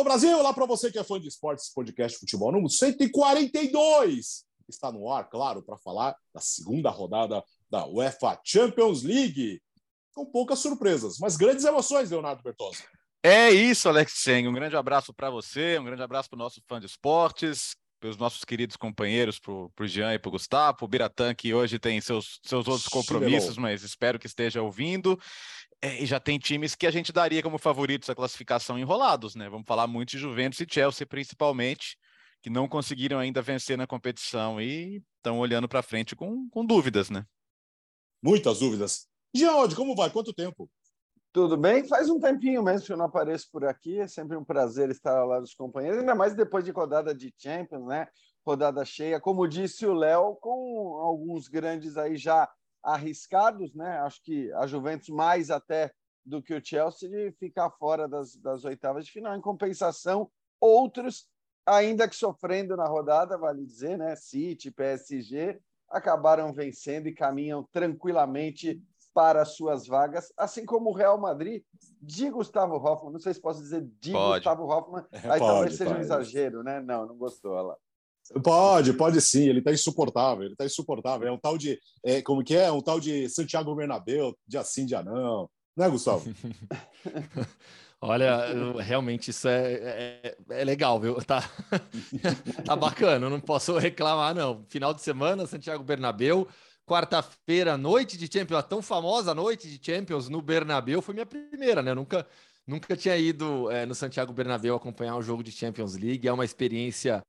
Alô Brasil, olá para você que é fã de esportes, podcast futebol número 142. Está no ar, claro, para falar da segunda rodada da UEFA Champions League. Com poucas surpresas, mas grandes emoções, Leonardo Bertozzi. É isso, Alex Seng. Um grande abraço para você, um grande abraço para o nosso fã de esportes, para os nossos queridos companheiros, para o Jean e para o Gustavo, o Biratã, que hoje tem seus, seus outros compromissos, mas espero que esteja ouvindo. É, e já tem times que a gente daria como favoritos a classificação enrolados, né? Vamos falar muito de Juventus e Chelsea, principalmente, que não conseguiram ainda vencer na competição e estão olhando para frente com, com dúvidas, né? Muitas dúvidas. Geode, como vai? Quanto tempo? Tudo bem? Faz um tempinho mesmo que eu não apareço por aqui. É sempre um prazer estar ao lado dos companheiros, ainda mais depois de rodada de Champions, né? Rodada cheia. Como disse o Léo, com alguns grandes aí já arriscados, né? Acho que a Juventus mais até do que o Chelsea de ficar fora das, das oitavas de final. Em compensação, outros, ainda que sofrendo na rodada, vale dizer, né? City, PSG, acabaram vencendo e caminham tranquilamente para suas vagas, assim como o Real Madrid de Gustavo Hoffmann. Não sei se posso dizer de pode. Gustavo Hoffmann, aí pode, talvez seja pode. um exagero, né? Não, não gostou, olha lá. Pode, pode sim, ele está insuportável, ele está insuportável. É um tal de. É, como que é? Um tal de Santiago Bernabéu, dia sim, dia não. Né, Gustavo? Olha, realmente isso é, é, é, legal, viu? Tá, tá bacana, não posso reclamar, não. Final de semana, Santiago Bernabéu, quarta-feira, noite de Champions, a tão famosa noite de Champions no Bernabéu, foi minha primeira, né? Eu nunca, nunca tinha ido é, no Santiago Bernabéu acompanhar um jogo de Champions League, é uma experiência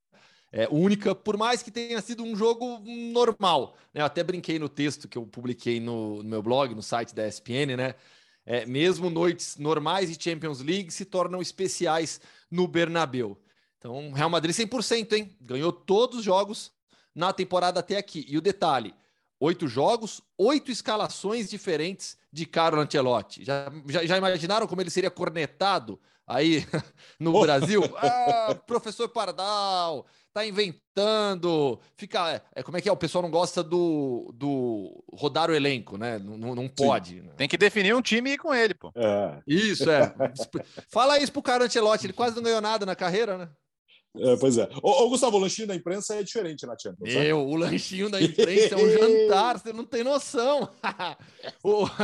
é, única, por mais que tenha sido um jogo normal. Né? Eu até brinquei no texto que eu publiquei no, no meu blog, no site da ESPN, né? É, mesmo noites normais de Champions League se tornam especiais no Bernabeu. Então, Real Madrid 100%, hein? Ganhou todos os jogos na temporada até aqui. E o detalhe, oito jogos, oito escalações diferentes de Carlo Ancelotti. Já, já, já imaginaram como ele seria cornetado aí no Brasil? Ah, professor Pardal, tá inventando, fica. É, é, como é que é? O pessoal não gosta do, do rodar o elenco, né? Não, não pode. Né? Tem que definir um time e ir com ele, pô. É. Isso, é. Fala isso pro cara Ancelotti, ele quase não ganhou nada na carreira, né? É, pois é. Ô, ô, Gustavo, o lanchinho da imprensa é diferente na Champions. Meu, o lanchinho da imprensa é um jantar, você não tem noção. o...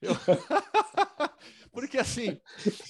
Eu... Porque assim,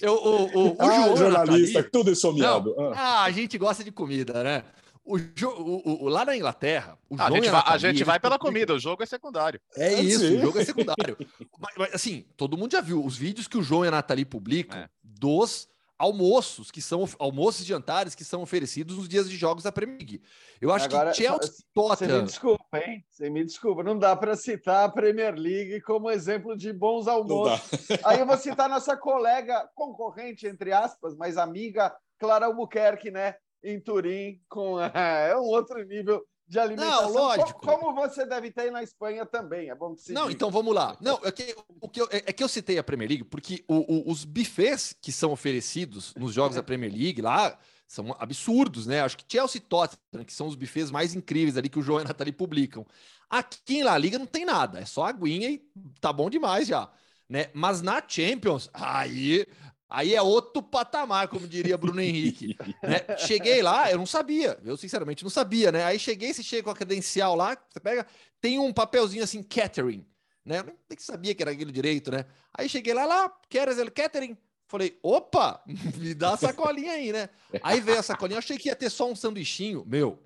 eu, o, o, o ah, João jornalista, Nathalie, tudo isso Não, ah. ah. a gente gosta de comida, né? O, o, o, lá na Inglaterra, o ah, a, gente vai, a gente vai pela comida, o jogo é secundário. É, é isso, sim. o jogo é secundário. mas, mas, assim, todo mundo já viu os vídeos que o João e a Nathalie publicam é. dos almoços que são almoços e jantares que são oferecidos nos dias de jogos da Premier League. Eu acho Agora, que Chelsea Tottenham. Você me desculpa, hein? Você me desculpa, não dá para citar a Premier League como exemplo de bons almoços. Aí eu vou citar nossa colega concorrente entre aspas, mas amiga Clara Albuquerque, né? Em Turim, com é um outro nível de alimentação. Não, lógico. Como você deve ter na Espanha também. É bom que se Não, diga. então vamos lá. Não, é que, o que eu, é, é que eu citei a Premier League porque o, o, os buffets que são oferecidos nos jogos da Premier League lá são absurdos, né? Acho que Chelsea e Tottenham, que são os buffets mais incríveis ali que o João e a Nathalie publicam. Aqui em La Liga não tem nada, é só aguinha e tá bom demais já. Né? Mas na Champions, aí Aí é outro patamar, como diria Bruno Henrique. né? Cheguei lá, eu não sabia, eu sinceramente não sabia, né? Aí cheguei, você chega com a credencial lá, você pega, tem um papelzinho assim, catering, né? Eu nem sabia que era aquilo direito, né? Aí cheguei lá, lá, queres el catering? Falei, opa, me dá a sacolinha aí, né? Aí veio a sacolinha, eu achei que ia ter só um sanduichinho, meu,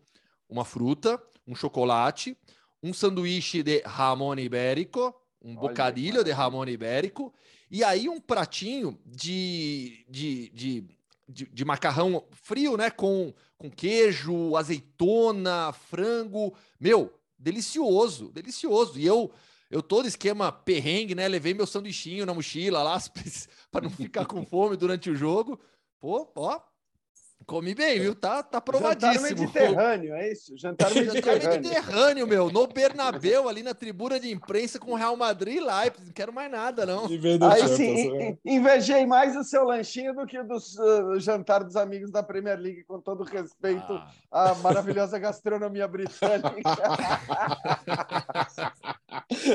uma fruta, um chocolate, um sanduíche de ramon ibérico, um Olha bocadilho de ramon ibérico e aí um pratinho de, de, de, de, de macarrão frio, né? Com, com queijo, azeitona, frango. Meu, delicioso, delicioso. E eu eu todo esquema perrengue, né? Levei meu sanduichinho na mochila lá para não ficar com fome durante o jogo. Pô, ó, Come bem, viu? Tá, tá provadíssimo. Jantar mediterrâneo, é isso? Jantar mediterrâneo. Jantar mediterrâneo, meu. No Bernabéu, ali na tribuna de imprensa com o Real Madrid e Leipzig. Não quero mais nada, não. Aí sim, invejei mais o seu lanchinho do que o do uh, jantar dos amigos da Premier League, com todo respeito ah. à maravilhosa gastronomia britânica.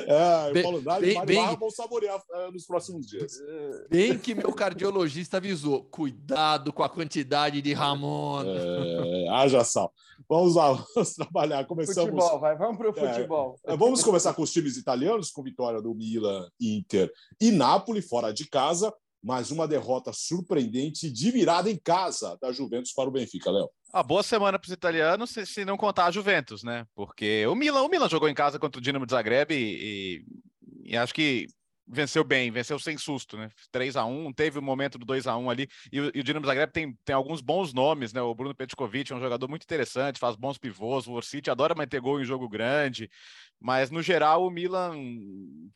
é, bem, Paulo bem, vão saborear uh, nos próximos dias. Bem que meu cardiologista avisou: cuidado com a quantidade de Ramon. É, haja sal. Vamos lá, vamos trabalhar. Começamos. Futebol, vai, vamos para o é, futebol. É, vamos começar com os times italianos, com vitória do Milan, Inter e Napoli, fora de casa. Mais uma derrota surpreendente de virada em casa da Juventus para o Benfica, Léo. A boa semana para os italianos, se, se, não contar a Juventus, né? Porque o Milan, o Milan jogou em casa contra o Dinamo de Zagreb e, e, e acho que venceu bem, venceu sem susto, né? 3 a 1 teve o um momento do 2 a 1 ali, e o, e o Dinamo Zagreb tem, tem alguns bons nomes, né? O Bruno Petkovic é um jogador muito interessante, faz bons pivôs, o Orsic adora manter gol em jogo grande, mas no geral o Milan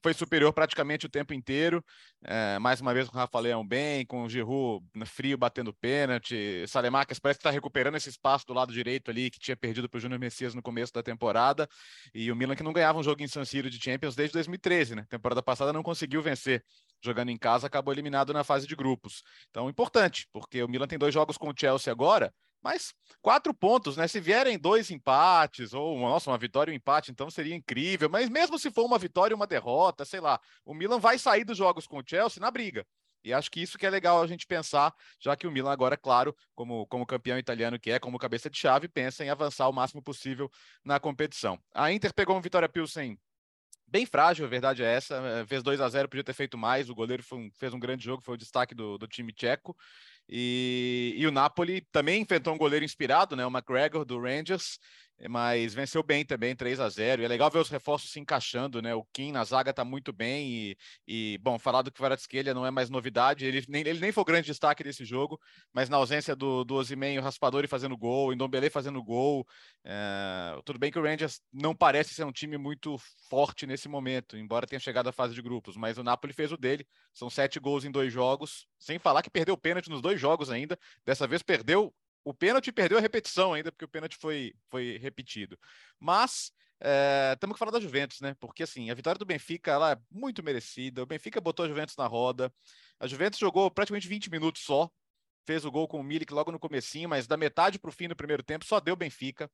foi superior praticamente o tempo inteiro, é, mais uma vez com o Rafa Leão bem, com o Giroud frio batendo pênalti, Salemakers parece que está recuperando esse espaço do lado direito ali, que tinha perdido para o Júnior Messias no começo da temporada, e o Milan que não ganhava um jogo em San Siro de Champions desde 2013, né? Temporada passada não conseguiu conseguiu vencer jogando em casa, acabou eliminado na fase de grupos. Então, importante, porque o Milan tem dois jogos com o Chelsea agora, mas quatro pontos, né? Se vierem dois empates, ou nossa, uma vitória e um empate, então seria incrível. Mas mesmo se for uma vitória e uma derrota, sei lá, o Milan vai sair dos jogos com o Chelsea na briga. E acho que isso que é legal a gente pensar, já que o Milan agora, claro, como, como campeão italiano que é, como cabeça de chave, pensa em avançar o máximo possível na competição. A Inter pegou um Vitória Pilsen bem frágil, a verdade é essa. Eh, fez 2 a 0 podia ter feito mais. O goleiro um, fez um grande jogo, foi o destaque do, do time tcheco. E, e, o Napoli também enfrentou um goleiro inspirado, né? O McGregor do Rangers, mas venceu bem também, 3 a 0 E é legal ver os reforços se encaixando, né? O Kim na zaga tá muito bem e, e bom, falar do Kvaratskhelia não é mais novidade, ele nem, ele nem foi o grande destaque desse jogo, mas na ausência do, do Ozyman, o Raspadori fazendo gol, Ndombele fazendo gol, é... tudo bem que o Rangers não parece ser um time muito forte nesse momento, embora tenha chegado à fase de grupos, mas o Napoli fez o dele, são sete gols em dois jogos, sem falar que perdeu o pênalti nos dois jogos ainda, dessa vez perdeu o pênalti perdeu a repetição ainda, porque o pênalti foi, foi repetido. Mas é, temos que falar da Juventus, né? Porque assim, a vitória do Benfica ela é muito merecida. O Benfica botou a Juventus na roda. A Juventus jogou praticamente 20 minutos só. Fez o gol com o Milik logo no comecinho, mas da metade para o fim do primeiro tempo só deu Benfica.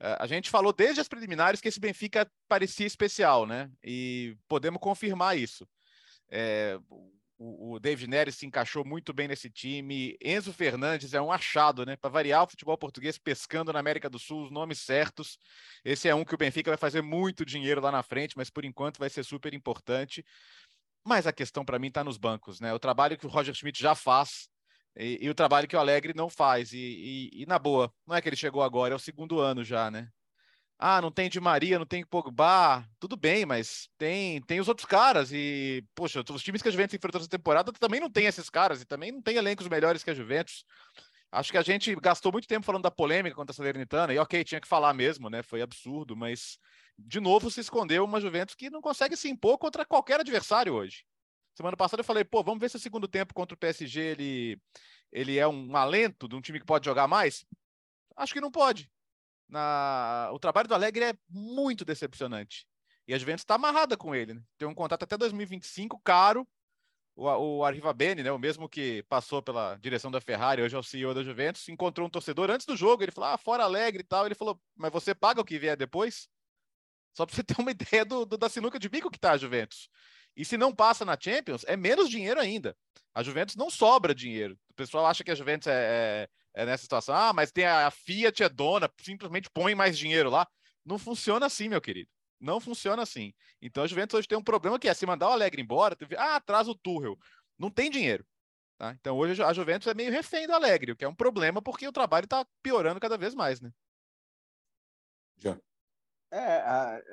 É, a gente falou desde as preliminares que esse Benfica parecia especial, né? E podemos confirmar isso. É, o, o David Neres se encaixou muito bem nesse time. Enzo Fernandes é um achado, né? Para variar o futebol português, pescando na América do Sul, os nomes certos. Esse é um que o Benfica vai fazer muito dinheiro lá na frente, mas por enquanto vai ser super importante. Mas a questão para mim está nos bancos, né? O trabalho que o Roger Schmidt já faz e, e o trabalho que o Alegre não faz. E, e, e, na boa, não é que ele chegou agora, é o segundo ano já, né? Ah, não tem de Maria, não tem Pogba, tudo bem, mas tem tem os outros caras e, poxa, os times que a Juventus enfrentou essa temporada também não tem esses caras e também não tem elencos melhores que a Juventus. Acho que a gente gastou muito tempo falando da polêmica contra a Salernitana e ok, tinha que falar mesmo, né? Foi absurdo, mas de novo se escondeu uma Juventus que não consegue se impor contra qualquer adversário hoje. Semana passada eu falei, pô, vamos ver se o segundo tempo contra o PSG ele, ele é um alento de um time que pode jogar mais. Acho que não pode na... o trabalho do Alegre é muito decepcionante. E a Juventus está amarrada com ele. Né? Tem um contrato até 2025, caro. O, o Arriva Bene, né, o mesmo que passou pela direção da Ferrari, hoje é o CEO da Juventus, encontrou um torcedor antes do jogo. Ele falou: Ah, fora Alegre e tal. Ele falou: Mas você paga o que vier depois? Só para você ter uma ideia do, do, da sinuca de bico que está a Juventus. E se não passa na Champions, é menos dinheiro ainda. A Juventus não sobra dinheiro. O pessoal acha que a Juventus é, é é nessa situação. Ah, mas tem a, a Fiat é dona, simplesmente põe mais dinheiro lá. Não funciona assim, meu querido. Não funciona assim. Então a Juventus hoje tem um problema que é se mandar o Alegre embora, teve, ah, traz o Tuchel. Não tem dinheiro. Tá? Então hoje a Juventus é meio refém do Alegre, o que é um problema porque o trabalho está piorando cada vez mais, né? Já. É,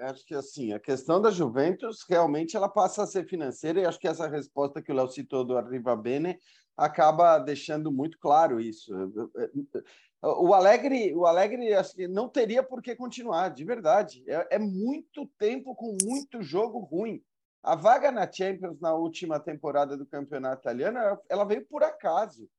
acho que assim, a questão da Juventus realmente ela passa a ser financeira e acho que essa resposta que o Léo citou do Arriva Bene acaba deixando muito claro isso. O Alegre, o Alegre acho que não teria por que continuar, de verdade. É, é muito tempo com muito jogo ruim. A vaga na Champions na última temporada do campeonato italiano, ela veio por acaso.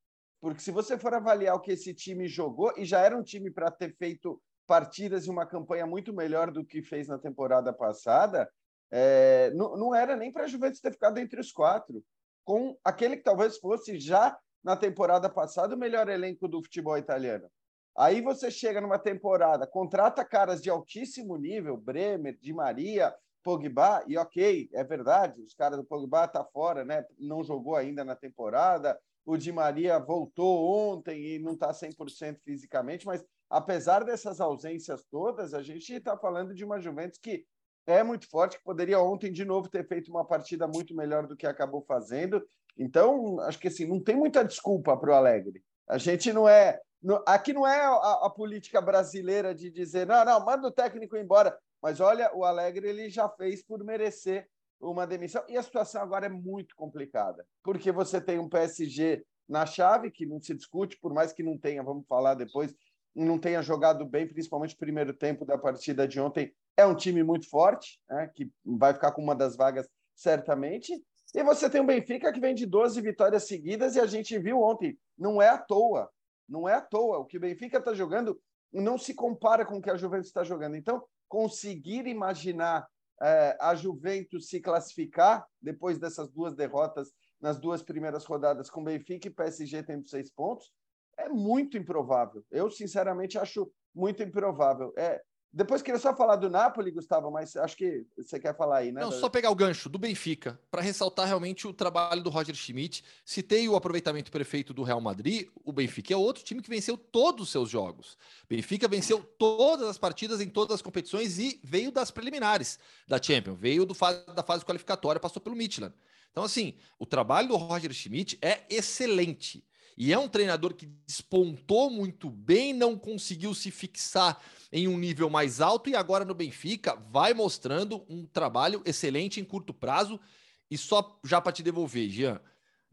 Porque se você for avaliar o que esse time jogou, e já era um time para ter feito partidas e uma campanha muito melhor do que fez na temporada passada, é, não, não era nem para a Juventus ter ficado entre os quatro com aquele que talvez fosse já na temporada passada o melhor elenco do futebol italiano. Aí você chega numa temporada, contrata caras de altíssimo nível, Bremer, Di Maria, Pogba, e ok, é verdade, os caras do Pogba tá fora, né? Não jogou ainda na temporada. O Di Maria voltou ontem e não está 100% fisicamente, mas apesar dessas ausências todas, a gente está falando de uma Juventus que é muito forte, que poderia ontem de novo ter feito uma partida muito melhor do que acabou fazendo. Então, acho que assim, não tem muita desculpa para o Alegre. A gente não é. Aqui não é a, a, política brasileira de dizer, não, não, manda o técnico embora. Mas olha, o Alegre ele já fez por merecer uma demissão. E a situação agora é muito complicada, porque você tem um PSG na chave, que não se discute, por mais que não tenha, vamos falar depois, não tenha jogado bem, principalmente o primeiro tempo da partida de ontem. É um time muito forte, né, que vai ficar com uma das vagas certamente. E você tem o Benfica que vem de 12 vitórias seguidas e a gente viu ontem, não é à toa, não é à toa. O que o Benfica está jogando não se compara com o que a Juventus está jogando. Então, conseguir imaginar é, a Juventus se classificar depois dessas duas derrotas nas duas primeiras rodadas com Benfica e PSG tendo seis pontos é muito improvável. Eu, sinceramente, acho muito improvável. É, depois queria só falar do Napoli, Gustavo, mas acho que você quer falar aí, né? Não, só pegar o gancho do Benfica, para ressaltar realmente o trabalho do Roger Schmidt. Citei o aproveitamento perfeito do Real Madrid, o Benfica é outro time que venceu todos os seus jogos. Benfica venceu todas as partidas em todas as competições e veio das preliminares da Champions, veio do, da fase qualificatória, passou pelo Midland. Então, assim, o trabalho do Roger Schmidt é excelente. E é um treinador que despontou muito bem, não conseguiu se fixar em um nível mais alto e agora no Benfica vai mostrando um trabalho excelente em curto prazo. E só já para te devolver, Jean,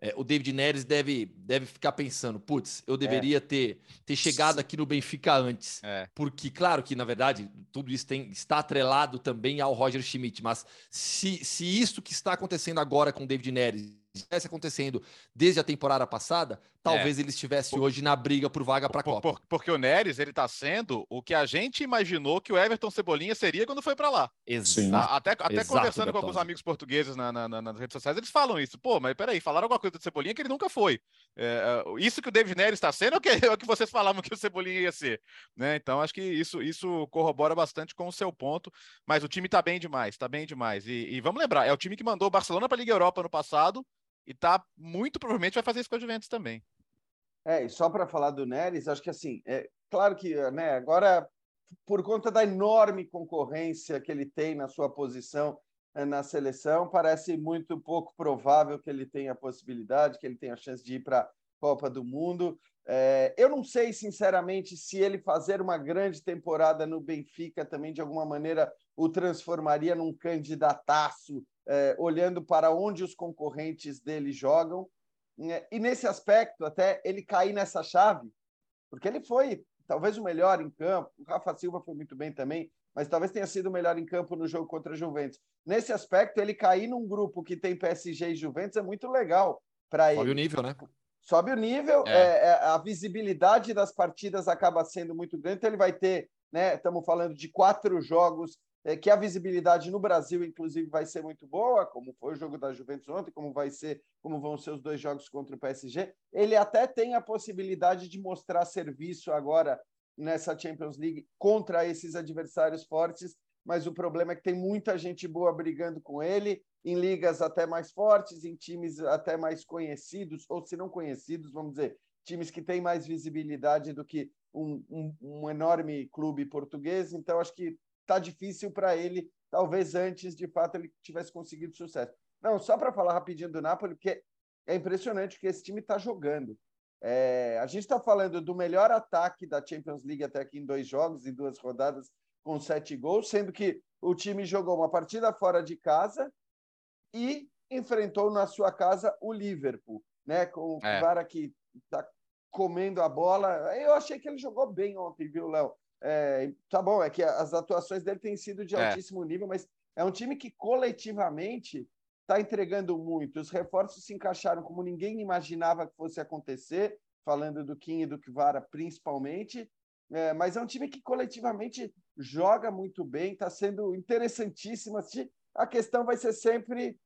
é, o David Neres deve, deve ficar pensando, putz, eu deveria é. ter, ter chegado aqui no Benfica antes. É. Porque, claro que, na verdade, tudo isso tem, está atrelado também ao Roger Schmidt, mas se, se isso que está acontecendo agora com o David Neres estivesse acontecendo desde a temporada passada, talvez é. ele estivesse por, hoje na briga por vaga para a Copa. Por, porque o Neres, ele está sendo o que a gente imaginou que o Everton Cebolinha seria quando foi para lá. Exato. Até, até Exato, conversando com alguns amigos portugueses na, na, na, nas redes sociais, eles falam isso. Pô, mas peraí, falaram alguma coisa do Cebolinha que ele nunca foi. É, é isso que o David Neres está sendo é o, que, é o que vocês falavam que o Cebolinha ia ser. Né? Então, acho que isso, isso corrobora bastante com o seu ponto. Mas o time está bem demais, está bem demais. E, e, vamos lembrar, é o time que mandou o Barcelona para a Liga Europa no passado e tá muito provavelmente vai fazer isso com a Juventus também. É, e só para falar do Neres, acho que assim, é claro que né, agora, por conta da enorme concorrência que ele tem na sua posição é, na seleção, parece muito pouco provável que ele tenha a possibilidade, que ele tenha a chance de ir para a Copa do Mundo. É, eu não sei, sinceramente, se ele fazer uma grande temporada no Benfica também, de alguma maneira, o transformaria num candidataço é, olhando para onde os concorrentes dele jogam. Né? E nesse aspecto, até ele cair nessa chave, porque ele foi talvez o melhor em campo. O Rafa Silva foi muito bem também, mas talvez tenha sido o melhor em campo no jogo contra a Juventus. Nesse aspecto, ele cair num grupo que tem PSG e Juventus é muito legal para ele. Sobe o nível, né? Sobe o nível, é. É, é a visibilidade das partidas acaba sendo muito grande, então ele vai ter, né? Estamos falando de quatro jogos é, que a visibilidade no Brasil, inclusive, vai ser muito boa, como foi o jogo da Juventus ontem, como vai ser, como vão ser os dois jogos contra o PSG. Ele até tem a possibilidade de mostrar serviço agora nessa Champions League contra esses adversários fortes, mas o problema é que tem muita gente boa brigando com ele, em ligas até mais fortes, em times até mais conhecidos, ou se não conhecidos, vamos dizer, times que têm mais visibilidade do que um, um, um enorme clube português. Então, acho que está difícil para ele, talvez antes de fato ele tivesse conseguido sucesso. Não, só para falar rapidinho do Napoli, porque é impressionante que esse time está jogando. É, a gente está falando do melhor ataque da Champions League até aqui em dois jogos, em duas rodadas, com sete gols, sendo que o time jogou uma partida fora de casa e enfrentou na sua casa o Liverpool, né? Com o é. cara que está comendo a bola. Eu achei que ele jogou bem ontem, viu, Léo? É, tá bom, é que as atuações dele têm sido de é. altíssimo nível, mas é um time que coletivamente está entregando muito. Os reforços se encaixaram como ninguém imaginava que fosse acontecer, falando do Kim e do Kvara principalmente. É, mas é um time que coletivamente joga muito bem, está sendo interessantíssimo assistir. A questão vai ser sempre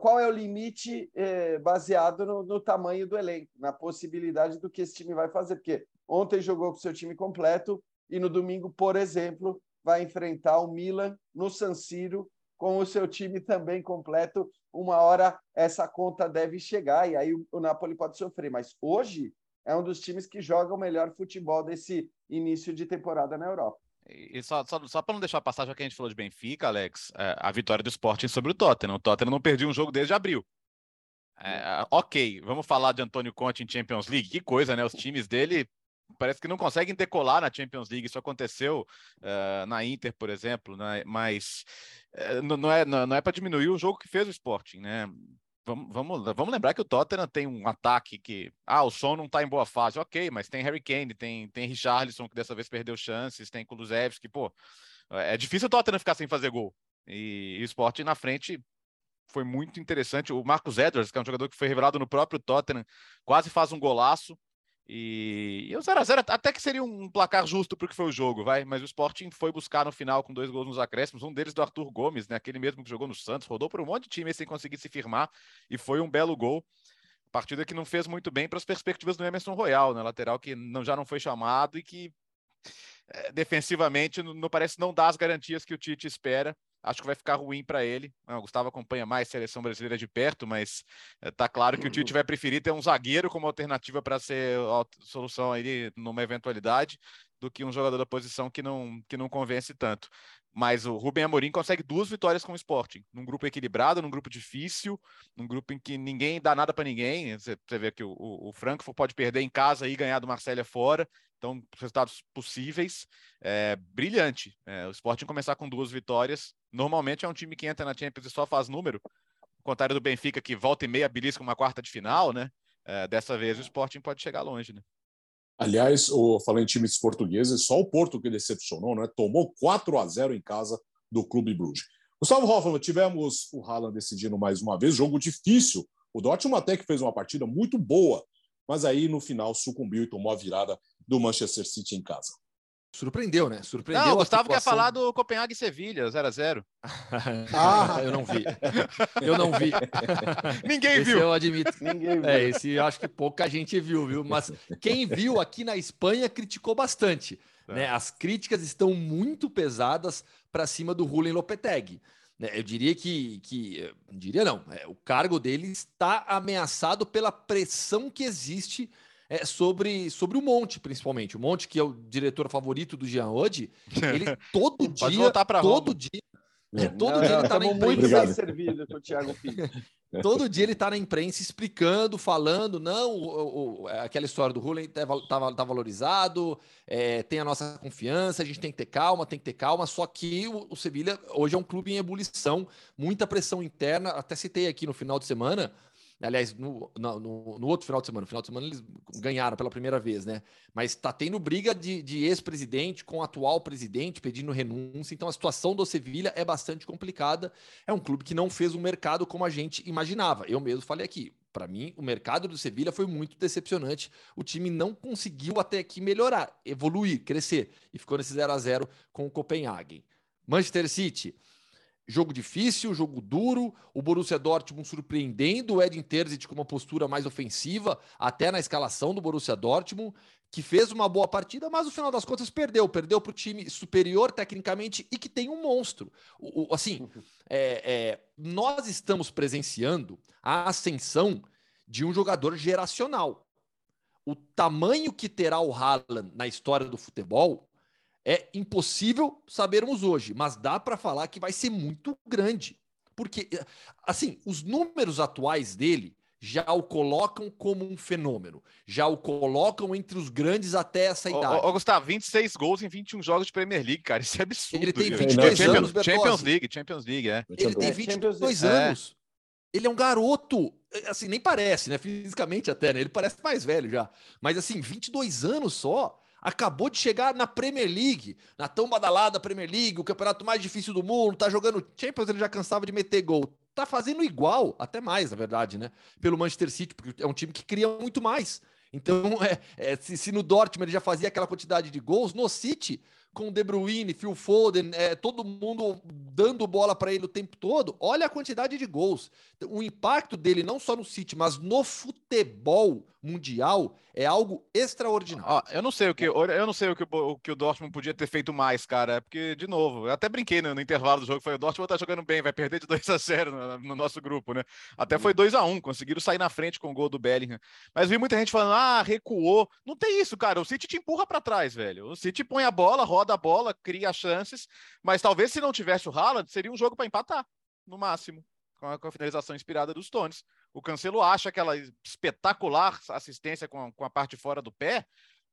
qual é o limite é, baseado no, no, tamanho do elenco, na possibilidade do que esse time vai fazer. Porque ontem jogou com seu time completo, e no domingo, por exemplo, vai enfrentar o Milan no San Siro com o seu time também completo, uma hora essa conta deve chegar e aí o Napoli pode sofrer. Mas hoje é um dos times que joga o melhor futebol desse início de temporada na Europa. E só, só, só para não deixar passar, já que a gente falou de Benfica, Alex, é, a vitória do Sporting sobre o Tottenham. O Tottenham não perdia um jogo desde abril. É, ok, vamos falar de Antônio Conte em Champions League. Que coisa, né? Os times dele parece que não conseguem decolar na Champions League. Isso aconteceu uh, na Inter, por exemplo, né? mas uh, não, é, não, é para diminuir o jogo que fez o Sporting, né? Vamos, vamos, vamos lembrar que o Tottenham tem um ataque que. Ah, o som não está em boa fase, ok, mas tem Harry Kane, tem, tem Richarlison, que dessa vez perdeu chances, tem Kulusevski, pô. É difícil o Tottenham ficar sem fazer gol. E, e o Sporting na frente foi muito interessante. O Marcos Edwards, que é um jogador que foi revelado no próprio Tottenham, quase faz um golaço. E, e o 0x0 até que seria um placar justo porque foi o jogo, vai. Mas o Sporting foi buscar no final com dois gols nos acréscimos, um deles do Arthur Gomes, né? Aquele mesmo que jogou no Santos, rodou por um monte de time sem conseguir se firmar e foi um belo gol. Partida que não fez muito bem para as perspectivas do Emerson Royal, né? Lateral que não, já não foi chamado e que é, defensivamente não, não parece não dar as garantias que o Tite espera acho que vai ficar ruim para ele. Ah, o Gustavo acompanha mais a seleção brasileira de perto, mas está eh, claro que o Tite vai preferir ter um zagueiro como alternativa para ser a solução aí numa eventualidade do que um jogador da posição que não, que não convence tanto. Mas o Rubem Amorim consegue duas vitórias com o Sporting, num grupo equilibrado, num grupo difícil, num grupo em que ninguém dá nada para ninguém. Você, vê que o, o, o Frankfurt pode perder em casa e ganhar do Marcelo fora. Então, resultados possíveis, é, brilhante. É, o Sporting começar com duas vitórias, normalmente é um time que entra na Champions e só faz número, ao contrário do Benfica, que volta e meia belisca uma quarta de final, né? É, dessa vez o Sporting pode chegar longe, né? Aliás, o, falando em times portugueses, só o Porto que decepcionou, né? Tomou 4 a 0 em casa do Clube Bruges. Gustavo Hoffmann, tivemos o Haaland decidindo mais uma vez, jogo difícil. O Dortmund até que fez uma partida muito boa, mas aí no final sucumbiu e tomou a virada do Manchester City em casa. Surpreendeu, né? Surpreendeu. Não, o Gustavo quer falar do Copenhague e Sevilha, 0x0. ah, eu não vi. Eu não vi. Ninguém esse viu. Eu admito. Ninguém viu. É, esse eu acho que pouca gente viu, viu? Mas quem viu aqui na Espanha criticou bastante. É. Né? As críticas estão muito pesadas para cima do Rulen Lopetegui. Né? Eu diria que, que diria não, é, o cargo dele está ameaçado pela pressão que existe é, sobre, sobre o Monte, principalmente. O Monte, que é o diretor favorito do Jean Oddi, ele todo dia, todo dia, é, todo não, dia ele está na imprensa. Muito bem servido com o Thiago Pinto. Todo dia ele está na imprensa explicando, falando, não, o, o, aquela história do Rulen está tá, tá valorizado, é, tem a nossa confiança, a gente tem que ter calma, tem que ter calma. Só que o, o Sevilha hoje é um clube em ebulição, muita pressão interna. Até citei aqui no final de semana Aliás, no, no, no, outro final de semana, no final de semana eles ganharam pela primeira vez, né? Mas tá tendo briga de, de ex-presidente com o atual presidente pedindo renúncia. Então a situação do Sevilha é bastante complicada. É um clube que não fez o mercado como a gente imaginava. Eu mesmo falei aqui. Para mim, o mercado do Sevilha foi muito decepcionante. O time não conseguiu até aqui melhorar, evoluir, crescer. E ficou nesse 0 a 0 com o Copenhagen. Manchester City Jogo difícil, jogo duro, o Borussia Dortmund surpreendendo o Edin Terzic com uma postura mais ofensiva, até na escalação do Borussia Dortmund, que fez uma boa partida, mas no final das contas perdeu. Perdeu para o time superior tecnicamente e que tem um monstro. O, o, assim, é, é, nós estamos presenciando a ascensão de um jogador geracional. O tamanho que terá o Haaland na história do futebol é impossível sabermos hoje, mas dá para falar que vai ser muito grande. Porque, assim, os números atuais dele já o colocam como um fenômeno, já o colocam entre os grandes até essa idade. Ô, ô, Gustavo, 26 gols em 21 jogos de Premier League, cara, isso é absurdo. Ele tem 22 é, anos, Champions League, Champions League, é. Ele tem 22 é. anos. Ele é um garoto, assim, nem parece, né, fisicamente até, né? Ele parece mais velho já. Mas assim, 22 anos só, acabou de chegar na Premier League, na tão badalada Premier League, o campeonato mais difícil do mundo, tá jogando Champions, ele já cansava de meter gol. Tá fazendo igual, até mais, na verdade, né? Pelo Manchester City, porque é um time que cria muito mais. Então, é, é se, se, no Dortmund ele já fazia aquela quantidade de gols, no City, com De Bruyne, Phil Foden, é, todo mundo dando bola para ele o tempo todo, olha a quantidade de gols. O impacto dele não só no City, mas no futebol mundial é algo extraordinário. Ó, eu não sei o que eu não sei o que, o que o Dortmund podia ter feito mais, cara. É porque de novo, eu até brinquei no, no intervalo do jogo, foi o Dortmund tá jogando bem, vai perder de 2 a 0 no, no nosso grupo, né? Até foi 2 a 1, conseguiram sair na frente com o gol do Bellingham. Mas vi muita gente falando: "Ah, recuou". Não tem isso, cara. O City te empurra para trás, velho. O City põe a bola, roda a bola, cria chances, mas talvez se não tivesse o Haaland, seria um jogo para empatar, no máximo, com a, com a finalização inspirada dos Stones. O Cancelo acha aquela espetacular assistência com a, com a parte fora do pé,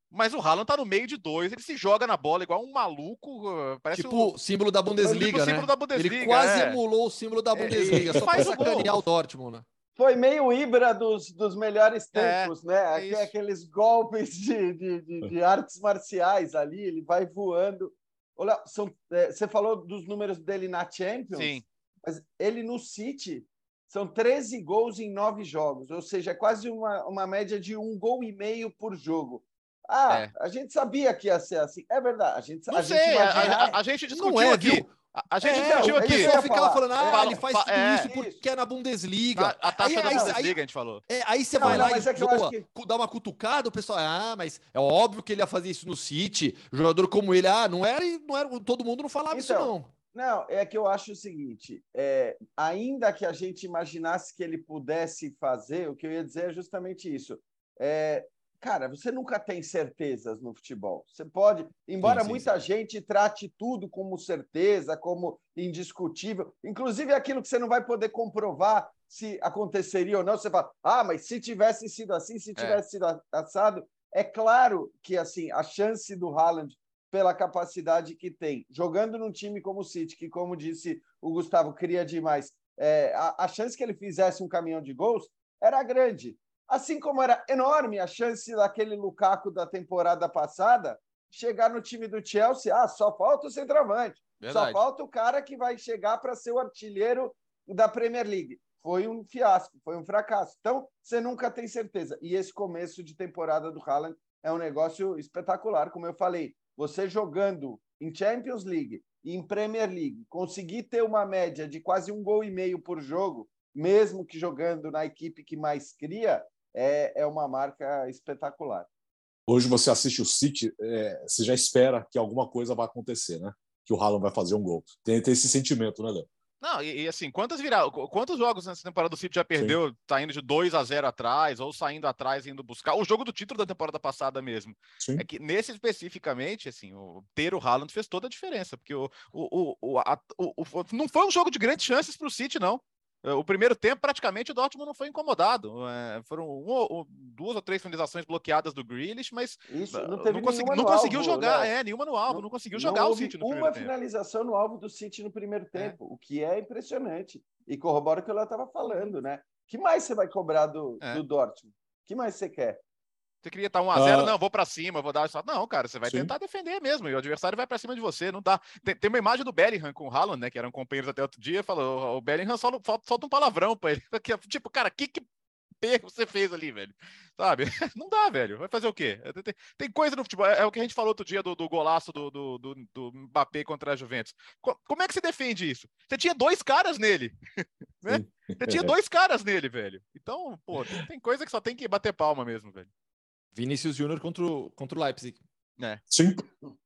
mas o Haaland tá no meio de dois, ele se joga na bola igual um maluco. Parece tipo o símbolo da Bundesliga, tipo né? Símbolo da Bundesliga, ele quase é. emulou o símbolo da Bundesliga, é, só para sacanear o Dortmund, né? Foi meio híbrida dos, dos melhores tempos, é, né? É Aqueles golpes de, de, de, de, artes marciais ali, ele vai voando. Olha, são, é, você falou dos números dele na Champions, Sim. mas ele no City são 13 gols em nove jogos, ou seja, é quase uma, uma média de um gol e meio por jogo. Ah, é. a gente sabia que ia ser assim. É verdade. A gente, não a sei, gente imagina... a, a, a, gente discutiu é, aqui. Viu? A, gente é, discutiu aqui. Ele ficava falando, ah, ele faz tudo é, isso porque é na Bundesliga. A, a taxa aí, da aí, Bundesliga, aí, a gente falou. É, aí você não, vai não, lá e é voa, que... dá uma cutucada, o pessoal, ah, mas é óbvio que ele ia fazer isso no City. Jogador como ele, ah, não era, não era todo mundo não falava então, isso, não. Não, é que eu acho o seguinte: é, ainda que a gente imaginasse que ele pudesse fazer, o que eu ia dizer é justamente isso. É, cara, você nunca tem certezas no futebol. Você pode, embora sim, sim, muita sim. gente trate tudo como certeza, como indiscutível, inclusive aquilo que você não vai poder comprovar se aconteceria ou não, você fala: "Ah, mas se tivesse sido assim, se é. tivesse é. sido assado", é claro que assim, a chance do Haaland pela capacidade que tem, jogando num time como o City, que como disse o Gustavo, cria demais, é, a, a chance que ele fizesse um caminhão de gols era grande. Assim como era enorme a chance daquele Lukaku da temporada passada chegar no time do Chelsea, ah, só falta o centroavante, Verdade. só falta o cara que vai chegar para ser o artilheiro da Premier League. Foi um fiasco, foi um fracasso. Então, você nunca tem certeza. E esse começo de temporada do Haaland é um negócio espetacular, como eu falei. Você jogando em Champions League e em Premier League, conseguir ter uma média de quase um gol e meio por jogo, mesmo que jogando na equipe que mais cria, é, é uma marca espetacular. Hoje você assiste o City, é, você já espera que alguma coisa vai acontecer, né? Que o Haaland vai fazer um gol. Tem, tem esse sentimento, né, Léo? Não, e, e, assim, quantas virar, quantos jogos nessa temporada do City já perdeu, Sim. tá indo de 2 a 0 atrás, ou saindo atrás indo buscar? O jogo do título da temporada passada mesmo. Sim. É que nesse especificamente, assim, o, ter o Haaland fez toda a diferença, porque o, o, o, a, o, o não foi um jogo de grandes chances para o City, não. É, o primeiro tempo, praticamente, o Dortmund não foi incomodado. É, foram uma, duas ou três finalizações bloqueadas do Grealish, mas Isso, não, não, consegui, não conseguiu alvo, jogar. Né? É, nenhuma no alvo, não, não conseguiu jogar o City no primeiro uma tempo. Uma finalização no alvo do City no primeiro é. tempo, é. o que é impressionante. E corrobora o que eu estava falando, né? que mais você vai cobrar do, é. do Dortmund? que mais você quer? Você queria estar 1x0, uh, não, vou para cima, vou dar. Não, cara, você vai sim. tentar defender mesmo, e o adversário vai para cima de você. Não dá. Tem, tem, uma imagem do Bellingham com o Haaland, né? Que eram companheiros até outro dia, falou: o Bellingham só, solta um palavrão para ele. Tipo, cara, que, que perro você fez ali, velho? Sabe? Não dá, velho. Vai fazer o quê? Tem, tem coisa no futebol. É, é, o que a gente falou outro dia do, do golaço do, do, do, do Mbappé contra a Juventus. como é que você defende isso? Você tinha dois caras nele. né? Você tinha dois caras nele, velho. Então, pô, tem, tem coisa que só tem que bater palma mesmo, velho. Vinícius Júnior contra, o, contra o Leipzig. É. Sim,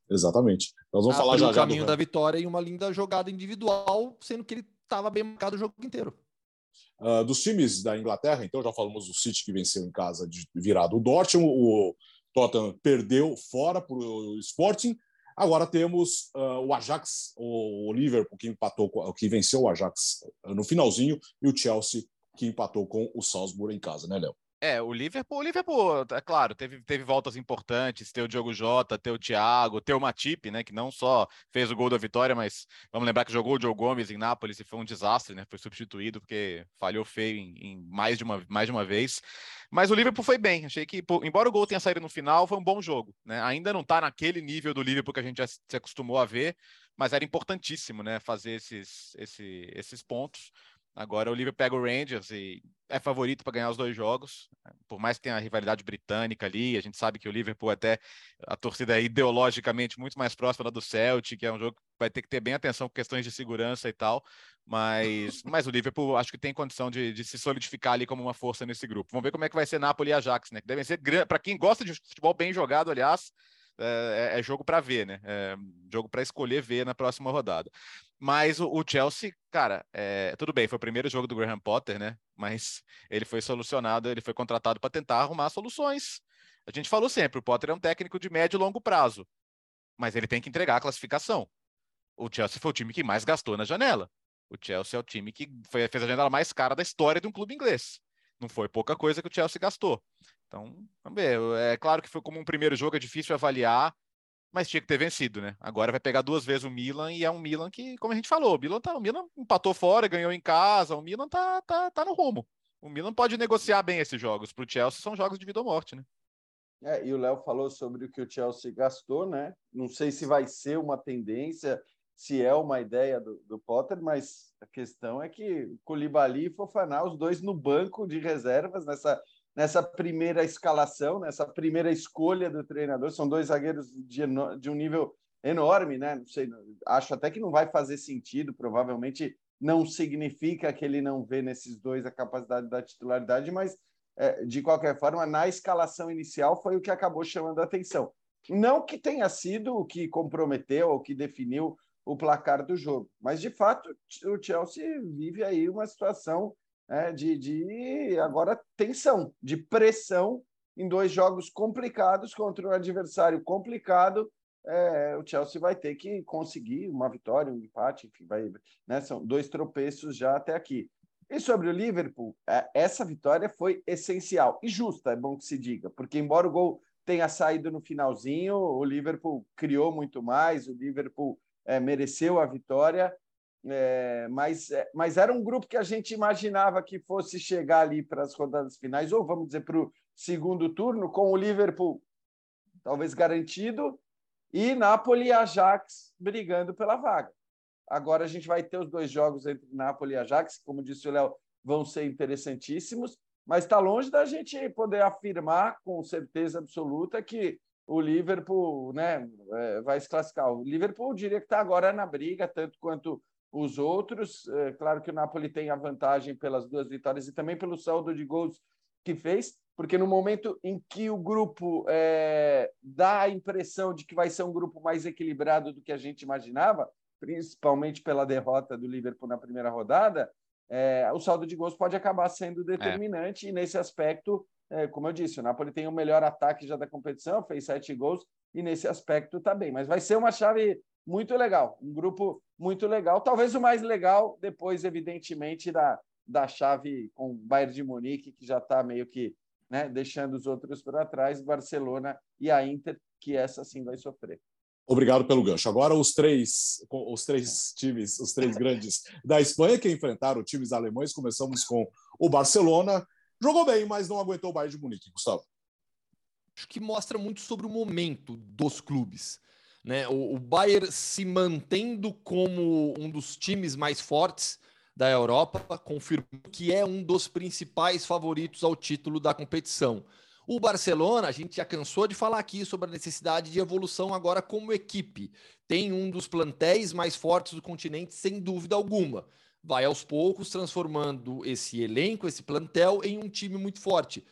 exatamente. Nós vamos ah, falar já o caminho da vitória em uma linda jogada individual, sendo que ele estava bem marcado o jogo inteiro. Uh, dos times da Inglaterra, então já falamos do City que venceu em casa de virado o Dortmund, o Tottenham perdeu fora para o Sporting. Agora temos uh, o Ajax, o Liverpool que empatou, que venceu o Ajax no finalzinho e o Chelsea que empatou com o Salzburg em casa, né, Léo? É, o Liverpool, o Liverpool, é claro, teve, teve voltas importantes, ter o Diogo Jota, ter o Thiago, ter o Matip, né, que não só fez o gol da vitória, mas vamos lembrar que jogou o Diogo Gomes em Nápoles e foi um desastre, né, foi substituído porque falhou feio em, em mais, de uma, mais de uma vez. Mas o Liverpool foi bem, achei que, embora o gol tenha saído no final, foi um bom jogo, né, ainda não está naquele nível do Liverpool que a gente já se acostumou a ver, mas era importantíssimo, né, fazer esses, esses, esses pontos Agora o Liverpool pega o Rangers e é favorito para ganhar os dois jogos, por mais que tenha a rivalidade britânica ali, a gente sabe que o Liverpool até a torcida é ideologicamente muito mais próxima da do Celtic, que é um jogo que vai ter que ter bem atenção com questões de segurança e tal, mas, mas o Liverpool acho que tem condição de, de, se solidificar ali como uma força nesse grupo. Vamos ver como é que vai ser Napoli e Ajax, né? Que devem ser para quem gosta de futebol bem jogado, aliás, é, é, é jogo para ver, né? É jogo para escolher ver na próxima rodada. Mas o, o Chelsea, cara, é, tudo bem, foi o primeiro jogo do Graham Potter, né? Mas ele foi solucionado, ele foi contratado para tentar arrumar soluções. A gente falou sempre, o Potter é um técnico de médio e longo prazo, mas ele tem que entregar a classificação. O Chelsea foi o time que mais gastou na janela. O Chelsea é o time que foi, fez a janela mais cara da história de um clube inglês. Não foi pouca coisa que o Chelsea gastou. Então, vamos ver. É claro que foi como um primeiro jogo, é difícil avaliar, mas tinha que ter vencido, né? Agora vai pegar duas vezes o Milan e é um Milan que, como a gente falou, o Milan, tá, o Milan empatou fora, ganhou em casa, o Milan tá, tá, tá no rumo. O Milan pode negociar bem esses jogos. Para o Chelsea são jogos de vida ou morte, né? É, e o Léo falou sobre o que o Chelsea gastou, né? Não sei se vai ser uma tendência, se é uma ideia do, do Potter, mas a questão é que Koulibaly e Fofaná, os dois no banco de reservas nessa nessa primeira escalação, nessa primeira escolha do treinador. São dois zagueiros de, de um nível enorme, né? Não sei, acho até que não vai fazer sentido, provavelmente não significa que ele não vê nesses dois a capacidade da titularidade, mas é, de qualquer forma, na escalação inicial foi o que acabou chamando a atenção. Não que tenha sido o que comprometeu ou que definiu o placar do jogo, mas de fato o Chelsea vive aí uma situação é, de, de agora tensão, de pressão em dois jogos complicados contra um adversário complicado. É, o Chelsea vai ter que conseguir uma vitória, um empate, enfim, vai, né, são dois tropeços já até aqui. E sobre o Liverpool, é, essa vitória foi essencial e justa, é bom que se diga, porque embora o gol tenha saído no finalzinho, o Liverpool criou muito mais, o Liverpool é, mereceu a vitória é, mas, é, mas era um grupo que a gente imaginava que fosse chegar ali para as rodadas finais, ou vamos dizer, para o segundo turno, com o Liverpool talvez garantido, e Napoli e Ajax brigando pela vaga. Agora a gente vai ter os dois jogos entre Napoli e Ajax, como disse o Léo, vão ser interessantíssimos, mas está longe da gente poder afirmar com certeza absoluta que o Liverpool né, é, vai se classificar. O Liverpool diria que está agora na briga, tanto quanto os outros. É, claro que o Napoli tem a vantagem pelas duas vitórias e também pelo saldo de gols que fez, porque no momento em que o grupo é, dá a impressão de que vai ser um grupo mais equilibrado do que a gente imaginava, principalmente pela derrota do Liverpool na primeira rodada, é, o saldo de gols pode acabar sendo determinante, é. e nesse aspecto, é, como eu disse, o Napoli tem o melhor ataque já da competição, fez sete gols, e nesse aspecto está bem. Mas vai ser uma chave muito legal, um grupo muito legal, talvez o mais legal depois, evidentemente, da, da chave com o Bayern de Munique, que já está meio que né, deixando os outros para trás, Barcelona e a Inter, que essa sim vai sofrer. Obrigado pelo gancho. Agora os três, os três times, os três grandes da Espanha que enfrentaram times alemães. Começamos com o Barcelona. Jogou bem, mas não aguentou o Bayern de Munique, Gustavo. Acho que mostra muito sobre o momento dos clubes. Né? O, o Bayern se mantendo como um dos times mais fortes da Europa, confirmou que é um dos principais favoritos ao título da competição. O Barcelona, a gente já cansou de falar aqui sobre a necessidade de evolução agora como equipe. Tem um dos plantéis mais fortes do continente, sem dúvida alguma. Vai aos poucos transformando esse elenco, esse plantel, em um time muito forte.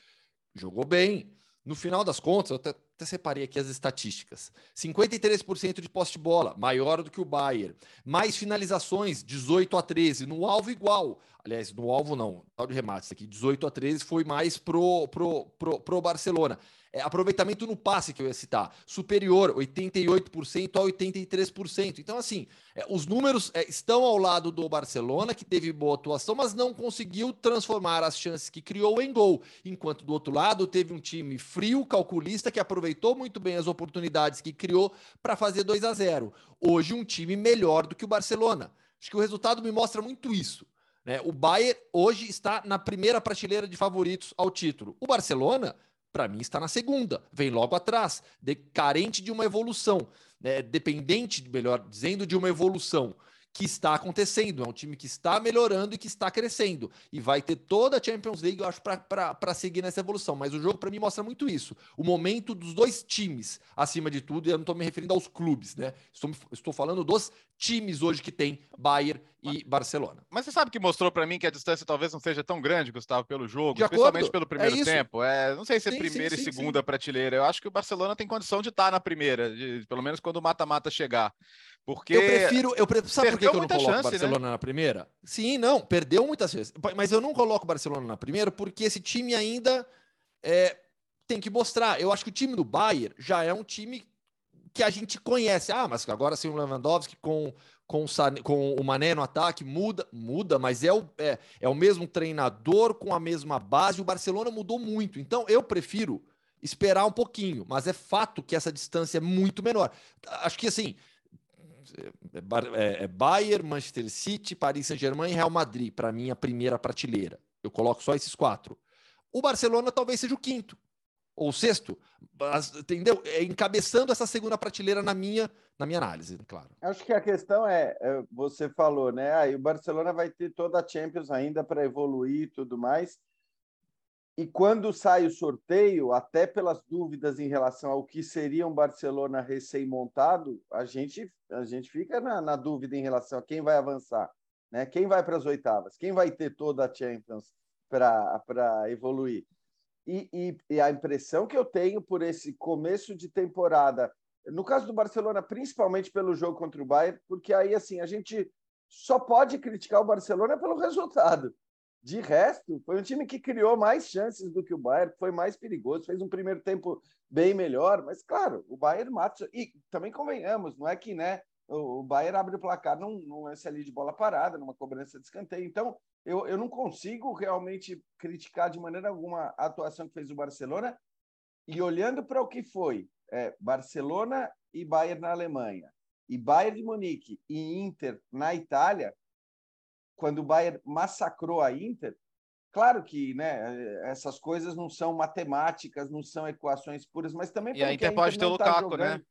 Jogou bem. No final das contas, eu até até separei aqui as estatísticas. 53% de poste de bola, maior do que o Bayern. Mais finalizações, 18 a 13, no alvo igual. Aliás, no alvo não, tal de remates aqui, 18 a 13 foi mais pro, pro, pro, pro Barcelona. É, aproveitamento no passe que eu ia citar, superior 88% a 83%. Então, assim, é, os números é, estão ao lado do Barcelona, que teve boa atuação, mas não conseguiu transformar as chances que criou em gol. Enquanto do outro lado teve um time frio, calculista, que aproveitou muito bem as oportunidades que criou para fazer 2 a 0. Hoje, um time melhor do que o Barcelona. Acho que o resultado me mostra muito isso. Né? O Bayern hoje está na primeira prateleira de favoritos ao título. O Barcelona para mim está na segunda, vem logo atrás, de, carente de uma evolução, né, dependente, melhor dizendo, de uma evolução. que está acontecendo, é um time que está melhorando e que está crescendo. E vai ter toda a Champions League, eu acho, para seguir nessa evolução. Mas o jogo, para mim, mostra muito isso. O momento dos dois times, acima de tudo, e eu não estou me referindo aos clubes, né? Estou, estou falando dos times hoje que tem Bayern e Barcelona. Mas você sabe que mostrou para mim que a distância talvez não seja tão grande, Gustavo, pelo jogo, de especialmente acordo. pelo primeiro é tempo. É, não sei se é sim, primeira sim, e segunda sim, prateleira. Eu acho que o Barcelona tem condição de estar tá na primeira, de, pelo menos quando o mata-mata chegar. Porque eu prefiro, eu prefiro, sabe por que, eu não coloco chance, Barcelona né? na primeira? Sim, não, perdeu muitas vezes. Mas eu não coloco o Barcelona na primeira porque esse time ainda é, tem que mostrar. Eu acho que o time do Bayern já é um time que a gente conhece. Ah, mas agora sim o Lewandowski com, com, com o Mané no ataque muda, muda, mas é o, é, é o mesmo treinador com a mesma base. O Barcelona mudou muito. Então eu prefiro esperar um pouquinho, mas é fato que essa distância é muito menor. Acho que assim, é, é Bayern, Manchester City, Paris Saint-Germain e Real Madrid, para mim, a primeira prateleira. Eu coloco só esses quatro. O Barcelona talvez seja o quinto ou sexto, mas, entendeu? É encabeçando essa segunda prateleira na minha, na minha análise, claro. Acho que a questão é, é você falou, né? Aí o Barcelona vai ter toda a Champions ainda para evoluir e tudo mais. E quando sai o sorteio, até pelas dúvidas em relação ao que seria um Barcelona recém-montado, a gente, a gente fica na, na, dúvida em relação a quem vai avançar, né? quem vai para as oitavas, quem vai ter toda a Champions para evoluir. E, e, e a impressão que eu tenho por esse começo de temporada, no caso do Barcelona, principalmente pelo jogo contra o Bayern, porque aí assim a gente só pode criticar o Barcelona pelo resultado. De resto, foi um time que criou mais chances do que o Bayern, foi mais perigoso, fez um primeiro tempo bem melhor, mas claro, o Bayern mata. E também convenhamos, não é que né, o Bayern abre o placar num, num lance ali de bola parada, numa cobrança de escanteio. Então, eu, eu não consigo realmente criticar de maneira alguma a atuação que fez o Barcelona. E olhando para o que foi é, Barcelona e Bayern na Alemanha, e Bayern de Munique e Inter na Itália, quando o Bayern massacrou a Inter, claro que né, essas coisas não são matemáticas, não são equações puras, mas também e a Inter, a Inter pode ter o tá Lukaku, tá né?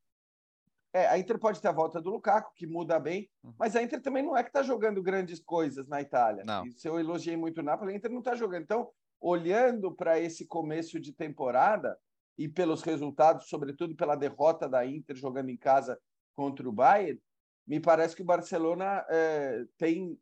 É, a Inter pode ter a volta do Lukaku, que muda bem, uhum. mas a Inter também não é que está jogando grandes coisas na Itália. Não. Se eu elogiei muito o Napoli, a Inter não está jogando. Então, olhando para esse começo de temporada e pelos resultados, sobretudo pela derrota da Inter jogando em casa contra o Bayern, me parece que o Barcelona é, tem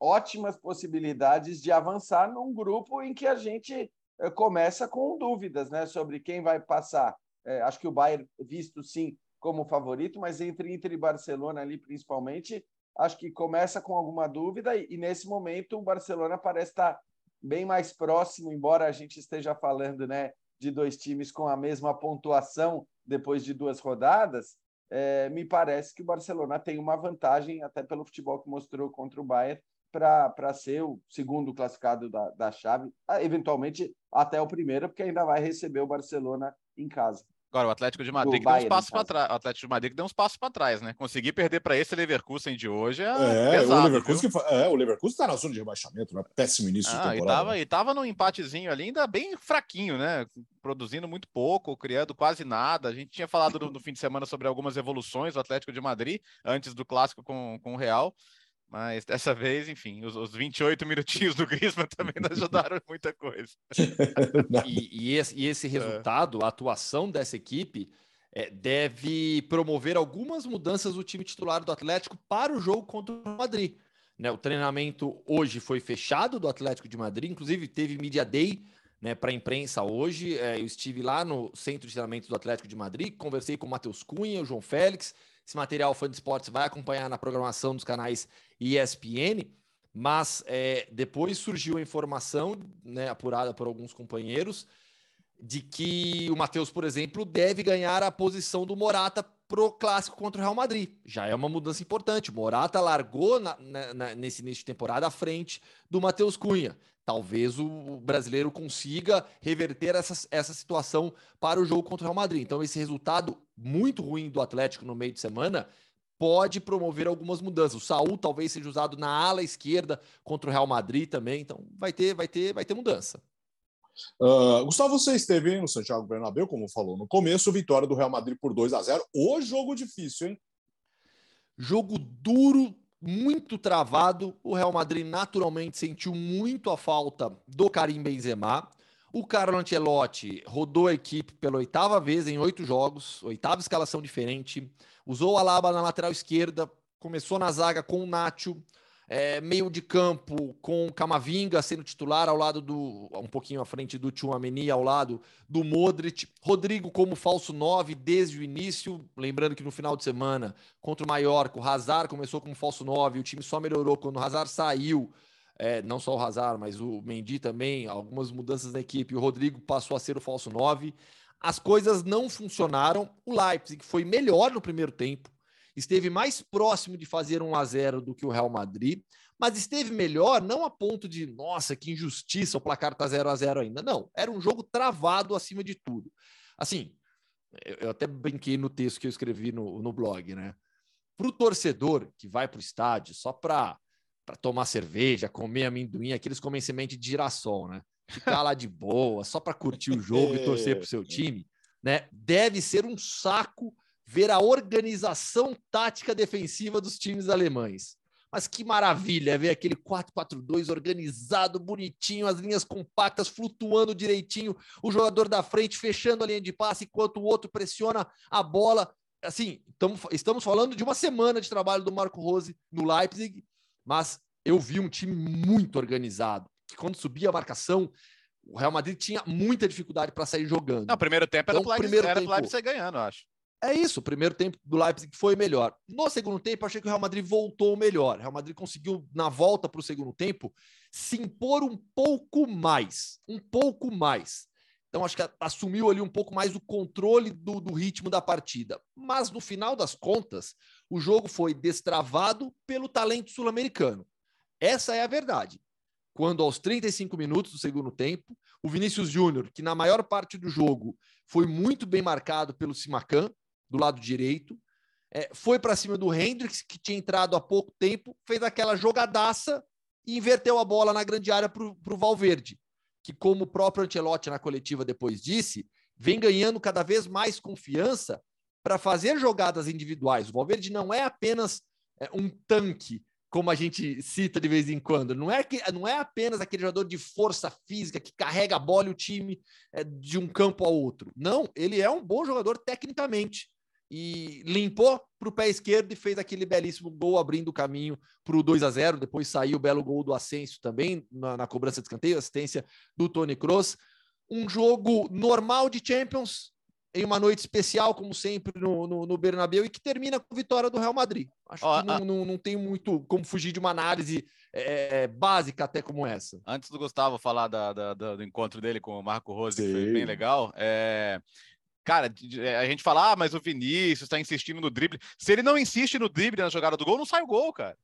ótimas possibilidades de avançar num grupo em que a gente eh, começa com dúvidas né, sobre quem vai passar. É, acho que o Bayern, visto sim como favorito, mas entre Inter e Barcelona ali principalmente, acho que começa com alguma dúvida e, e nesse momento o Barcelona parece estar bem mais próximo, embora a gente esteja falando né, de dois times com a mesma pontuação depois de duas rodadas, é, me parece que o Barcelona tem uma vantagem, até pelo futebol que mostrou contra o Bayern, para ser o segundo classificado da, da chave, ah, eventualmente até o primeiro, porque ainda vai receber o Barcelona em casa. Agora, o Atlético de Madrid deu uns passos para trás. O Atlético de Madrid deu uns passos para trás, né? Conseguir perder para esse Leverkusen de hoje é, é pesado, o Leverkusen, que, é, o Leverkusen está na zona de rebaixamento, né? Péssimo início ah, de temporada. E tava, né? e tava num empatezinho ali, ainda bem fraquinho, né? Produzindo muito pouco, criando quase nada. A gente tinha falado no, no fim de semana sobre algumas evoluções do Atlético de Madrid antes do clássico com, com o Real. Mas dessa vez, enfim, os, os 28 minutinhos do Griezmann também não ajudaram muita coisa. e, e, esse, e, esse, é. resultado, a atuação dessa equipe, é, deve promover algumas mudanças do time titular do Atlético para o jogo contra o Madrid. Né, o treinamento hoje foi fechado do Atlético de Madrid, inclusive teve Media Day né, para a imprensa hoje. É, eu estive lá no centro de treinamento do Atlético de Madrid, conversei com o Matheus Cunha, o João Félix esse material o Fã de Esportes vai acompanhar na programação dos canais ESPN, mas é, depois surgiu a informação, né, apurada por alguns companheiros, de que o Matheus, por exemplo, deve ganhar a posição do Morata pro clássico contra o Real Madrid. Já é uma mudança importante. O Morata largou na, na, nesse início de temporada à frente do Matheus Cunha talvez o brasileiro consiga reverter essa, essa situação para o jogo contra o Real Madrid. Então, esse resultado muito ruim do Atlético no meio de semana pode promover algumas mudanças. O Saul talvez seja usado na ala esquerda contra o Real Madrid também. Então, vai ter, vai ter, vai ter mudança. Uh, Gustavo, você esteve no Santiago Bernabéu, como falou no começo, vitória do Real Madrid por 2 a 0 O jogo difícil, hein? Jogo duro muito travado. O Real Madrid naturalmente sentiu muito a falta do Karim Benzema. O Carlo Ancelotti rodou a equipe pela oitava vez em oito jogos, oitava escalação diferente. Usou o Alaba na lateral esquerda, começou na zaga com o Nacho, é, meio de campo com Camavinga sendo titular ao lado do um pouquinho à frente do Tchouameni, ao lado do Modric, Rodrigo como falso 9 desde o início, lembrando que no final de semana contra o Mallorca, o Hazard começou como falso 9, o time só melhorou quando o Hazard saiu. É, não só o Hazard, mas o Mendy também, algumas mudanças na equipe. O Rodrigo passou a ser o falso 9. As coisas não funcionaram. O Leipzig foi melhor no primeiro tempo, esteve mais próximo de fazer um a 0 do que o Real Madrid, mas esteve melhor não a ponto de, nossa, que injustiça, o placar tá 0 a 0 ainda. Não, era um jogo travado acima de tudo. Assim, eu até brinquei no texto que eu escrevi no, no blog, né? Para o torcedor que vai para o estádio só para tomar cerveja, comer amendoim, aqueles comem semente de girassol, né? Ficar lá de boa, só para curtir o jogo e torcer para o seu time, né? Deve ser um saco ver a organização tática defensiva dos times alemães. Mas que maravilha ver aquele 4-4-2 organizado, bonitinho, as linhas compactas flutuando direitinho, o jogador da frente fechando a linha de passe enquanto o outro pressiona a bola. Assim, tamo, estamos falando de uma semana de trabalho do Marco Rose no Leipzig, mas eu vi um time muito organizado, que quando subia a marcação, o Real Madrid tinha muita dificuldade para sair jogando. Não, primeiro tempo era então, o primeiro era tempo, Leipzig ganhando, eu acho. É isso, o primeiro tempo do Leipzig foi melhor. No segundo tempo, achei que o Real Madrid voltou melhor. O Real Madrid conseguiu, na volta para o segundo tempo, se impor um pouco mais. Um pouco mais. Então, acho que assumiu ali um pouco mais o controle do, do ritmo da partida. Mas, no final das contas, o jogo foi destravado pelo talento sul-americano. Essa é a verdade. Quando, aos 35 minutos do segundo tempo, o Vinícius Júnior, que na maior parte do jogo foi muito bem marcado pelo Simacan, do lado direito. É, foi para cima do Hendrix, que tinha entrado há pouco tempo, fez aquela jogadaça e inverteu a bola na grande área para o Valverde, que, como o próprio Ancelotti na coletiva depois disse, vem ganhando cada vez mais confiança para fazer jogadas individuais. O Valverde não é apenas é, um tanque, como a gente cita de vez em quando. Não é, que, não é apenas aquele jogador de força física que carrega a bola e o time é, de um campo ao outro. Não, ele é um bom jogador tecnicamente e limpou para o pé esquerdo e fez aquele belíssimo gol abrindo o caminho para o 2 a 0 Depois saiu o belo gol do Ascenso também na, na cobrança de escanteio, assistência do Tony Kroos. Um jogo normal de Champions, em uma noite especial, como sempre, no, no, no Bernabéu, e que termina com vitória do Real Madrid. Acho que não, a... não, não, tem muito como fugir de uma análise é, básica até como essa. Antes do Gustavo falar da, da, da, do encontro dele com o Marco Rose, Sim. que foi bem legal, é... Cara, é, a gente fala, ah, mas o Vinícius está insistindo no drible. Se ele não insiste no drible na jogada do gol, não sai o gol, cara.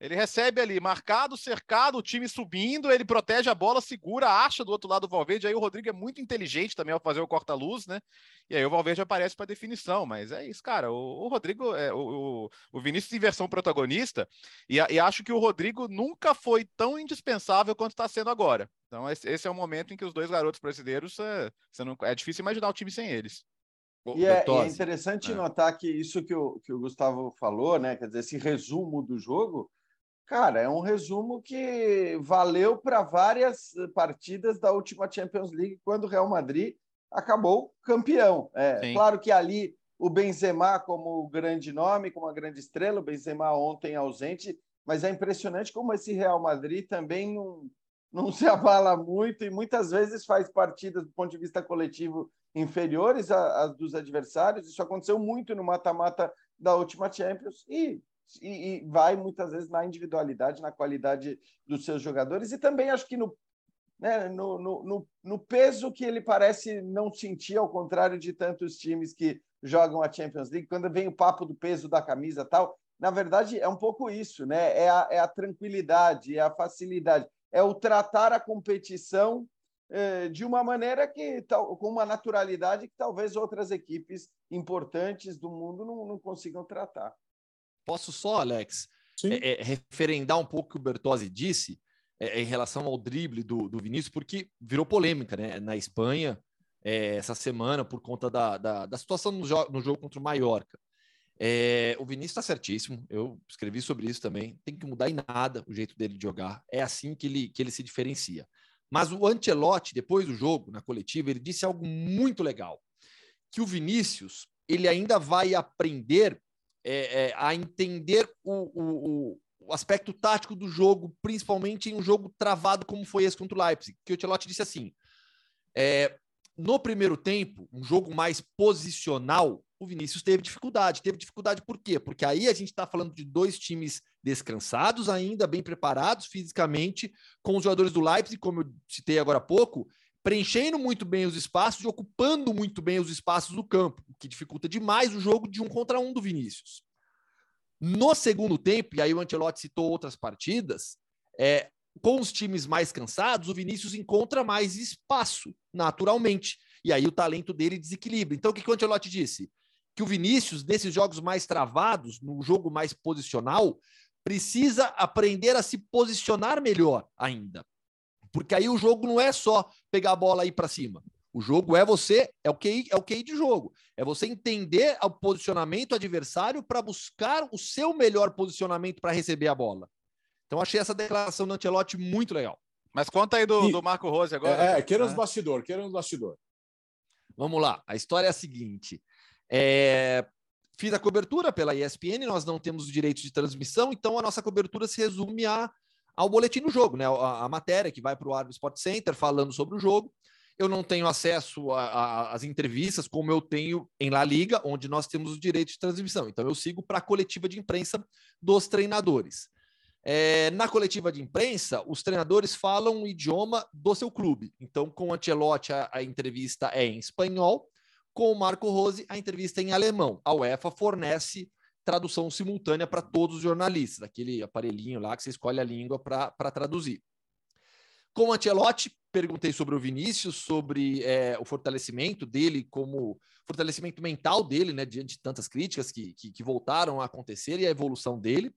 Ele recebe ali, marcado, cercado, o time subindo, ele protege a bola, segura, acha do outro lado o Valverde. Aí o Rodrigo é muito inteligente também ao fazer o corta-luz, né? E aí o Valverde aparece para definição. Mas é isso, cara. O, o Rodrigo, é, o, o, Vinícius em versão protagonista, e, e, acho que o Rodrigo nunca foi tão indispensável quanto está sendo agora. Então, esse, esse, é o momento em que os dois garotos brasileiros, é, não, é difícil imaginar o time sem eles. E é, e é, interessante é. notar que isso que o, que o Gustavo falou, né? Quer dizer, esse resumo do jogo Cara, é um resumo que valeu para várias partidas da última Champions League, quando o Real Madrid acabou campeão. É, claro que ali o Benzema como grande nome, como uma grande estrela, o Benzema ontem ausente, mas é impressionante como esse Real Madrid também não, não se abala muito e muitas vezes faz partidas do ponto de vista coletivo inferiores às dos adversários. Isso aconteceu muito no mata-mata da última Champions e e, e, vai muitas vezes na individualidade, na qualidade dos seus jogadores e também acho que no, né, no, no, no, peso que ele parece não sentir, ao contrário de tantos times que jogam a Champions League, quando vem o papo do peso da camisa tal, na verdade é um pouco isso, né? É a, é a tranquilidade, é a facilidade, é o tratar a competição eh, de uma maneira que, tal, com uma naturalidade que talvez outras equipes importantes do mundo não, não consigam tratar. Posso só, Alex, é, é, referendar um pouco o que o Bertozzi disse é, em relação ao drible do, do Vinícius, porque virou polêmica né? na Espanha é, essa semana por conta da, da, da situação no, jo no, jogo contra o Mallorca. É, o Vinícius está certíssimo. Eu escrevi sobre isso também. Tem que mudar em nada o jeito dele de jogar. É assim que ele, que ele se diferencia. Mas o Ancelotti, depois do jogo, na coletiva, ele disse algo muito legal: que o Vinícius ele ainda vai aprender é, é, a entender o, o, o, aspecto tático do jogo, principalmente em um jogo travado como foi esse contra o Leipzig. Que o Ancelotti disse assim: é, no primeiro tempo, um jogo mais posicional, o Vinícius teve dificuldade. Teve dificuldade por quê? Porque aí a gente está falando de dois times descansados ainda, bem preparados fisicamente, com os jogadores do Leipzig, como eu citei agora há pouco, preenchendo muito bem os espaços e ocupando muito bem os espaços do campo, o que dificulta demais o jogo de um contra um do Vinícius. No segundo tempo, e aí o Ancelotti citou outras partidas, é, com os times mais cansados, o Vinícius encontra mais espaço, naturalmente. E aí o talento dele desequilibra. Então, o que, que o Ancelotti disse? Que o Vinícius, nesses jogos mais travados, no jogo mais posicional, precisa aprender a se posicionar melhor ainda. Porque aí o jogo não é só pegar a bola e ir para cima. O jogo é você, é o QI, é o QI de jogo. É você entender o posicionamento adversário para buscar o seu melhor posicionamento para receber a bola. Então achei essa declaração do Ancelotti muito legal. Mas conta aí do, e, do Marco Rose agora. É, é queremos é. bastidor, queremos bastidor. Vamos lá. A história é a seguinte. É, fiz a cobertura pela ESPN, nós não temos os direitos de transmissão, então a nossa cobertura se resume a, ao boletim do jogo, né? A, a matéria que vai para o ar Sport Center falando sobre o jogo. Eu não tenho acesso às entrevistas como eu tenho em La Liga, onde nós temos os direitos de transmissão. Então eu sigo para a coletiva de imprensa dos treinadores. É, na coletiva de imprensa, os treinadores falam o idioma do seu clube. Então, com o Ancelotti, a, a entrevista é em espanhol com o Marco Rose, a entrevista em alemão. A UEFA fornece tradução simultânea para todos os jornalistas, aquele aparelhinho lá que você escolhe a língua para traduzir. Com o Ancelotti, perguntei sobre o Vinícius, sobre é, o fortalecimento dele, como fortalecimento mental dele, né, diante de tantas críticas que, que, que voltaram a acontecer e a evolução dele.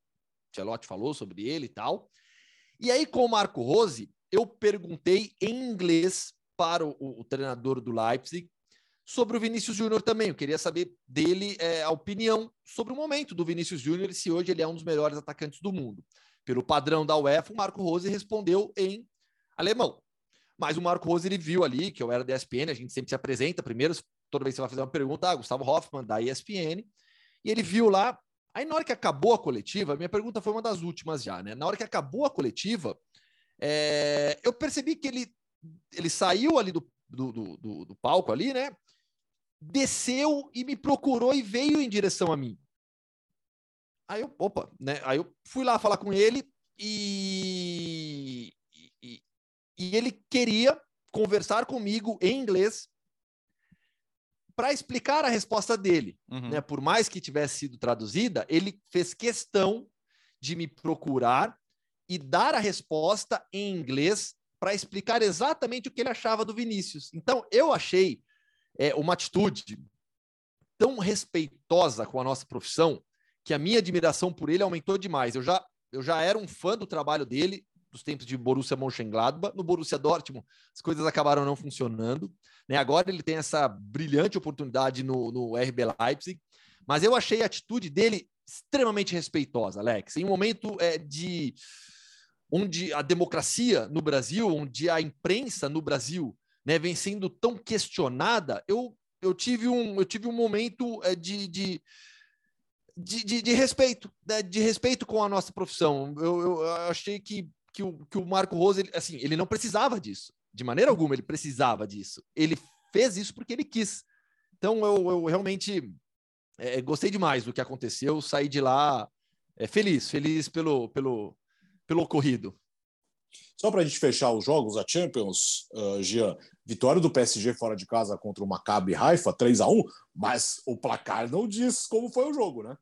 Ancelotti falou sobre ele e tal. E aí, com o Marco Rose, eu perguntei em inglês para o, o treinador do Leipzig sobre o Vinícius Júnior também. Eu queria saber dele é, a opinião sobre o momento do Vinícius Júnior e se hoje ele é um dos melhores atacantes do mundo. Pelo padrão da UEFA, o Marco Rose respondeu em alemão. Mas o Marco Rose ele viu ali, que eu era da ESPN, a gente sempre se apresenta primeiro, toda vez que você vai fazer uma pergunta, ah, Gustavo Hoffman, da ESPN, e ele viu lá. Aí, na hora que acabou a coletiva, minha pergunta foi uma das últimas já, né? Na hora que acabou a coletiva, é, eu percebi que ele, ele saiu ali do, do, do, do palco ali, né? Desceu e me procurou e veio em direção a mim. Aí eu, opa, né? Aí eu fui lá falar com ele e, e, e ele queria conversar comigo em inglês para explicar a resposta dele, uhum. né? Por mais que tivesse sido traduzida, ele fez questão de me procurar e dar a resposta em inglês para explicar exatamente o que ele achava do Vinícius. Então, eu achei é, uma atitude tão respeitosa com a nossa profissão que a minha admiração por ele aumentou demais. Eu já, eu já era um fã do trabalho dele, dos tempos de Borussia Mönchengladbach. No Borussia Dortmund, as coisas acabaram não funcionando. Né? Agora ele tem essa brilhante oportunidade no, no RB Leipzig. Mas eu achei a atitude dele extremamente respeitosa, Alex. Em um momento é, de onde a democracia no Brasil, onde a imprensa no Brasil né, vem sendo tão questionada, eu, eu, tive, um, eu tive um momento é, de, de, de, de, de respeito, né, de respeito com a nossa profissão. Eu, eu, eu achei que, que, o, que o Marco Rose, ele, assim, ele não precisava disso, de maneira alguma ele precisava disso. Ele fez isso porque ele quis. Então eu, eu realmente é, gostei demais do que aconteceu, saí de lá é, feliz, feliz pelo, pelo, pelo ocorrido. Só para a gente fechar os jogos, a Champions, uh, Jean, vitória do PSG fora de casa contra o Maccabi Haifa, 3 a 1 mas o placar não diz como foi o jogo, né?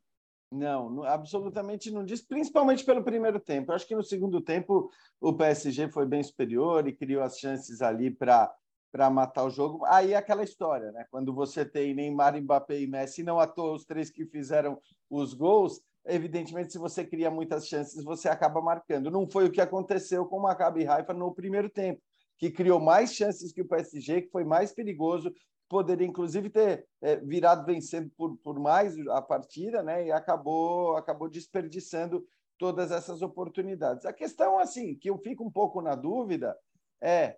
Não, absolutamente não diz, principalmente pelo primeiro tempo. Eu acho que no segundo tempo o PSG foi bem superior e criou as chances ali para para matar o jogo. Aí é aquela história, né? Quando você tem Neymar, Mbappé e Messi, não à toa os três que fizeram os gols, evidentemente, se você cria muitas chances, você acaba marcando. Não foi o que aconteceu com o Maccabi Haifa no primeiro tempo, que criou mais chances que o PSG, que foi mais perigoso, poderia inclusive ter é, virado vencendo por, por mais a partida, né? E acabou acabou desperdiçando todas essas oportunidades. A questão assim que eu fico um pouco na dúvida é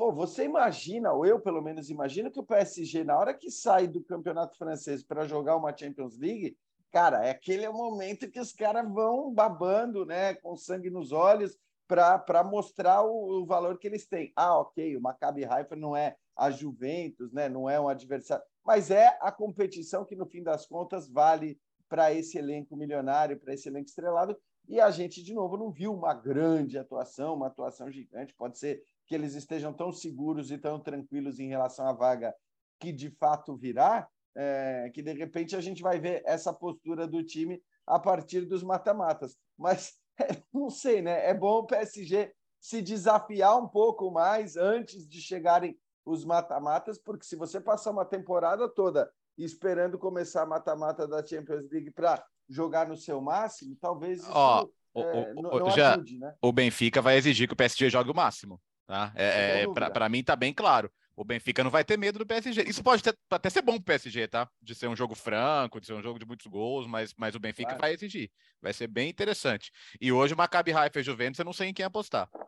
Pô, você imagina, ou eu pelo menos imagino, que o PSG, na hora que sai do campeonato francês para jogar uma Champions League, cara, é aquele momento que os caras vão babando, né, com sangue nos olhos, para mostrar o, o, valor que eles têm. Ah, ok, o Maccabi Haifa não é a Juventus, né, não é um adversário, mas é a competição que, no fim das contas, vale para esse elenco milionário, para esse elenco estrelado, e a gente, de novo, não viu uma grande atuação, uma atuação gigante. Pode ser que eles estejam tão seguros e tão tranquilos em relação à vaga que de fato virá, é, que de repente a gente vai ver essa postura do time a partir dos mata-matas. Mas é, não sei, né? É bom o PSG se desafiar um pouco mais antes de chegarem os mata-matas, porque se você passar uma temporada toda esperando começar a mata-mata da Champions League para jogar no seu máximo, talvez isso oh, é, o, o, não, já, ajude, né? O Benfica vai exigir que o PSG jogue o máximo. Tá? É, é para mim tá bem claro. O Benfica não vai ter medo do PSG. Isso pode ter, até ser bom para o PSG, tá? De ser um jogo franco, de ser um jogo de muitos gols, mas, mas o Benfica claro. vai exigir. Vai ser bem interessante. E hoje o Maccabi Haifa e Juventus, eu não sei em quem apostar.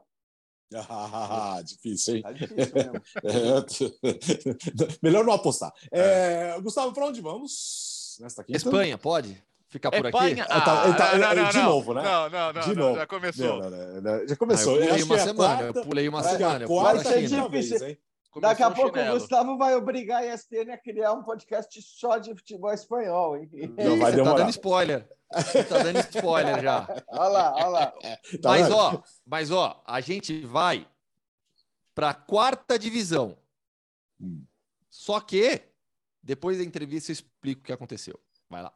Ah, difícil, hein? Tá difícil é, melhor não apostar. É. Gustavo, para onde vamos? Nesta quinta? Espanha, pode? ficar por Espanha? aqui? Ah, tá, tá, não, não, de não, novo, né? Não, não, não, de novo. já começou. já começou. Ah, eu pulei uma semana, quarta, eu pulei uma semana. Quarta é difícil. Vez, hein? Daqui a pouco o Gustavo vai obrigar a ESPN a criar um podcast só de futebol espanhol, hein? Não vai demorar. Tá dando spoiler. tá dando spoiler já. olha lá, olha lá. Tá mas, ó, mas, ó, a gente vai para a quarta divisão. Hum. Só que, depois da entrevista, eu explico o que aconteceu. Vai lá.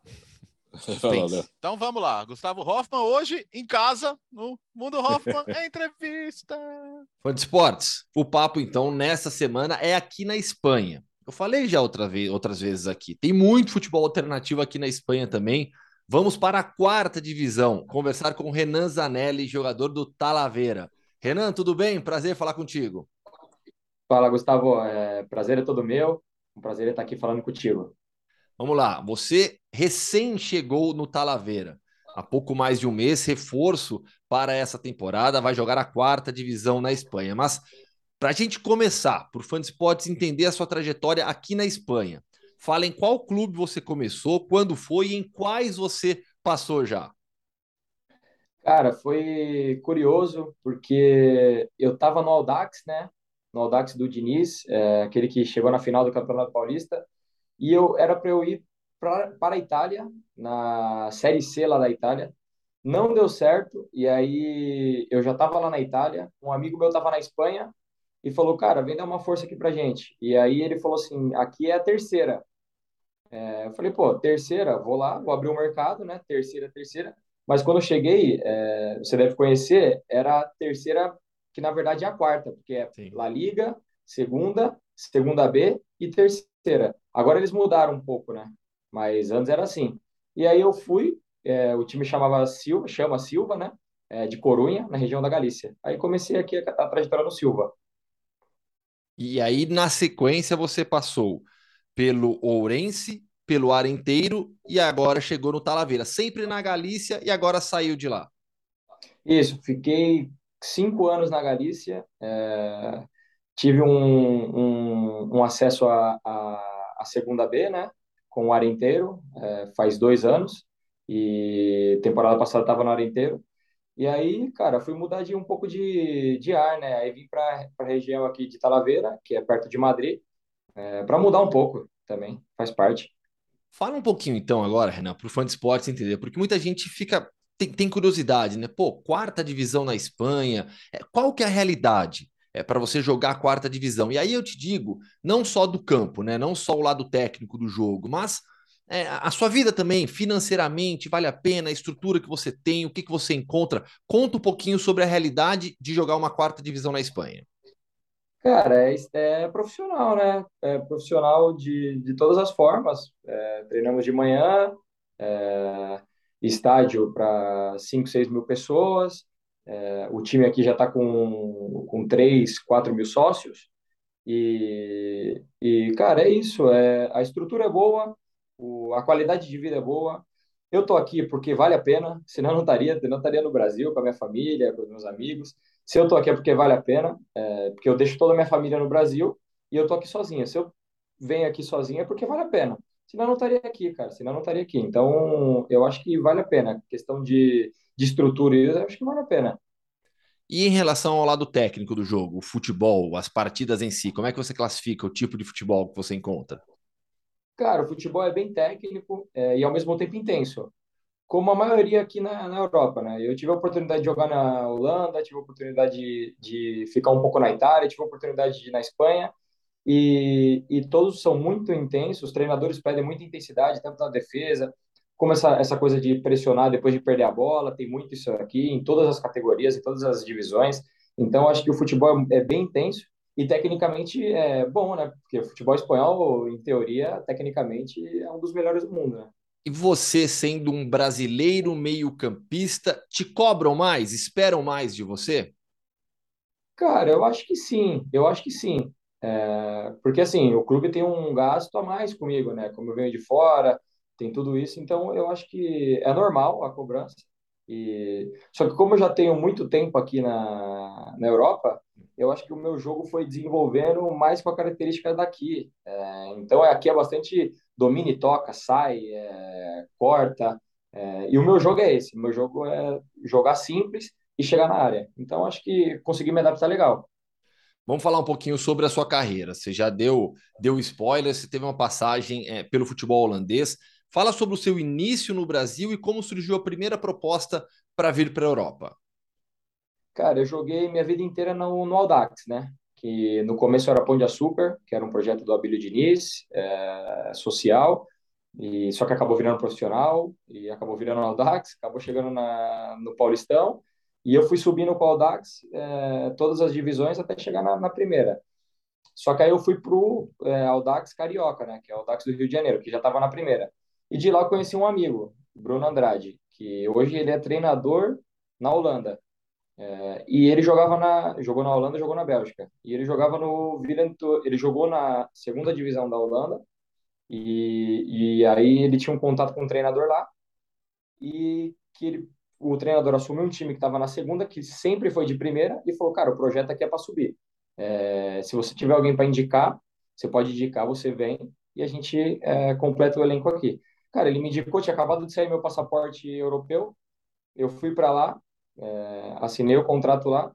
Então vamos lá. Gustavo Hoffman hoje em casa no Mundo Hoffman é entrevista. Fã de esportes. O papo então nessa semana é aqui na Espanha. Eu falei já outra vez, outras vezes aqui. Tem muito futebol alternativo aqui na Espanha também. Vamos para a quarta divisão, conversar com Renan Zanelli, jogador do Talavera. Renan, tudo bem? Prazer falar contigo. Fala, Gustavo. É, prazer é todo meu. Um prazer estar aqui falando contigo. Vamos lá, você recém chegou no Talavera, há pouco mais de um mês, reforço para essa temporada, vai jogar a quarta divisão na Espanha. Mas para a gente começar, por fã de esportes, entender a sua trajetória aqui na Espanha, fala em qual clube você começou, quando foi e em quais você passou já. Cara, foi curioso, porque eu estava no Audax, né? No Audax do Diniz, é, aquele que chegou na final do Campeonato Paulista, e eu era para eu ir pra, para a Itália, na Série C lá da Itália. Não deu certo, e aí eu já estava lá na Itália, um amigo meu estava na Espanha e falou, cara, vem dar uma força aqui pra gente. E aí ele falou assim, aqui é a terceira. É, eu falei, pô, terceira, vou lá, vou abrir o um mercado, né? Terceira, terceira. Mas quando eu cheguei, é, você deve conhecer, era a terceira, que na verdade é a quarta, porque é Sim. La Liga, segunda, segunda B e terceira. Agora eles mudaram um pouco, né? Mas antes era assim. E aí eu fui, é, o time chamava Silva, chama Silva, né? É, de Corunha, na região da Galícia. Aí comecei aqui a, a trajetória no Silva. E aí, na sequência, você passou pelo Ourense, pelo Arenteiro e agora chegou no Talavera. Sempre na Galícia e agora saiu de lá. Isso, fiquei cinco anos na Galícia. É, tive um, um, um acesso a, a a segunda B, né? Com o Arenteiro, é, faz dois anos. E temporada passada estava no Arenteiro. E aí, cara, fui mudar de um pouco de, de ar, né? Aí vim para a região aqui de Talavera, que é perto de Madrid, é, para mudar um pouco também, faz parte. Fala um pouquinho então agora, Renan, para o fã de esportes entender, porque muita gente fica tem, tem curiosidade, né? Pô, quarta divisão na Espanha, é, qual que é a realidade? É, para você jogar a quarta divisão. E aí eu te digo, não só do campo, né? Não só o lado técnico do jogo, mas é, a sua vida também, financeiramente, vale a pena, a estrutura que você tem, o que, que você encontra. Conta um pouquinho sobre a realidade de jogar uma quarta divisão na Espanha. Cara, é, é profissional, né? É profissional de, de todas as formas. É, treinamos de manhã, é, estádio para 5, 6 mil pessoas, É, o time aqui já está com, com 3, 4 mil sócios. E, e, cara, é isso. É, a estrutura é boa, o, a qualidade de vida é boa. Eu tô aqui porque vale a pena, senão eu não estaria, não estaria no Brasil com a minha família, com os meus amigos. Se eu tô aqui é porque vale a pena, é, porque eu deixo toda a minha família no Brasil e eu tô aqui sozinha. Se eu venho aqui sozinha é porque vale a pena. Senão eu não estaria aqui, cara. Senão eu não estaria aqui. Então, eu acho que vale a pena. Questão de, de estrutura, eu acho que vale a pena. E em relação ao lado técnico do jogo, o futebol, as partidas em si, como é que você classifica o tipo de futebol que você encontra? Cara, o futebol é bem técnico é, e ao mesmo tempo intenso, como a maioria aqui na, na Europa, né? Eu tive a oportunidade de jogar na Holanda, tive a oportunidade de, de ficar um pouco na Itália, tive a oportunidade de ir na Espanha, e, e todos são muito intensos, os treinadores pedem muita intensidade, tanto na defesa, como essa, essa coisa de pressionar depois de perder a bola, tem muito isso aqui em todas as categorias, em todas as divisões. Então, acho que o futebol é, é bem intenso e tecnicamente é bom, né? Porque o futebol espanhol, em teoria, tecnicamente é um dos melhores do mundo, né? E você, sendo um brasileiro meio-campista, te cobram mais? Esperam mais de você? Cara, eu acho que sim, eu acho que sim. É, porque assim, o clube tem um gasto a mais comigo, né? Como eu venho de fora, tem tudo isso, então eu acho que é normal a cobrança. E só que como eu já tenho muito tempo aqui na, na Europa, eu acho que o meu jogo foi desenvolvendo mais com a característica daqui. É, então aqui é bastante domina e toca, sai, é, corta. É, e o meu jogo é esse. O meu jogo é jogar simples e chegar na área. Então acho que consegui me adaptar legal. Vamos falar um pouquinho sobre a sua carreira. Você já deu deu spoiler, você teve uma passagem é, pelo futebol holandês. Fala sobre o seu início no Brasil e como surgiu a primeira proposta para vir para a Europa. Cara, eu joguei minha vida inteira no, no Audax, né? Que no começo era Pão de Açúcar, que era um projeto do Abílio Diniz, é, social, e só que acabou virando profissional, e acabou virando Audax, acabou chegando na, no Paulistão, e eu fui subindo com o Audax é, todas as divisões até chegar na, na primeira. Só que aí eu fui pro é, Audax Carioca, né? Que é o Audax do Rio de Janeiro, que já estava na primeira. E de lá eu conheci um amigo, Bruno Andrade, que hoje ele é treinador na Holanda. É, e ele jogava na, jogou na Holanda, jogou na Bélgica. E ele jogava no ele jogou na segunda divisão da Holanda. E, e aí ele tinha um contato com um treinador lá e que ele, o treinador assumiu um time que estava na segunda, que sempre foi de primeira, e falou: Cara, o projeto aqui é para subir. É, se você tiver alguém para indicar, você pode indicar, você vem e a gente é, completa o elenco aqui. Cara, ele me indicou, tinha acabado de sair meu passaporte europeu. Eu fui para lá, é, assinei o contrato lá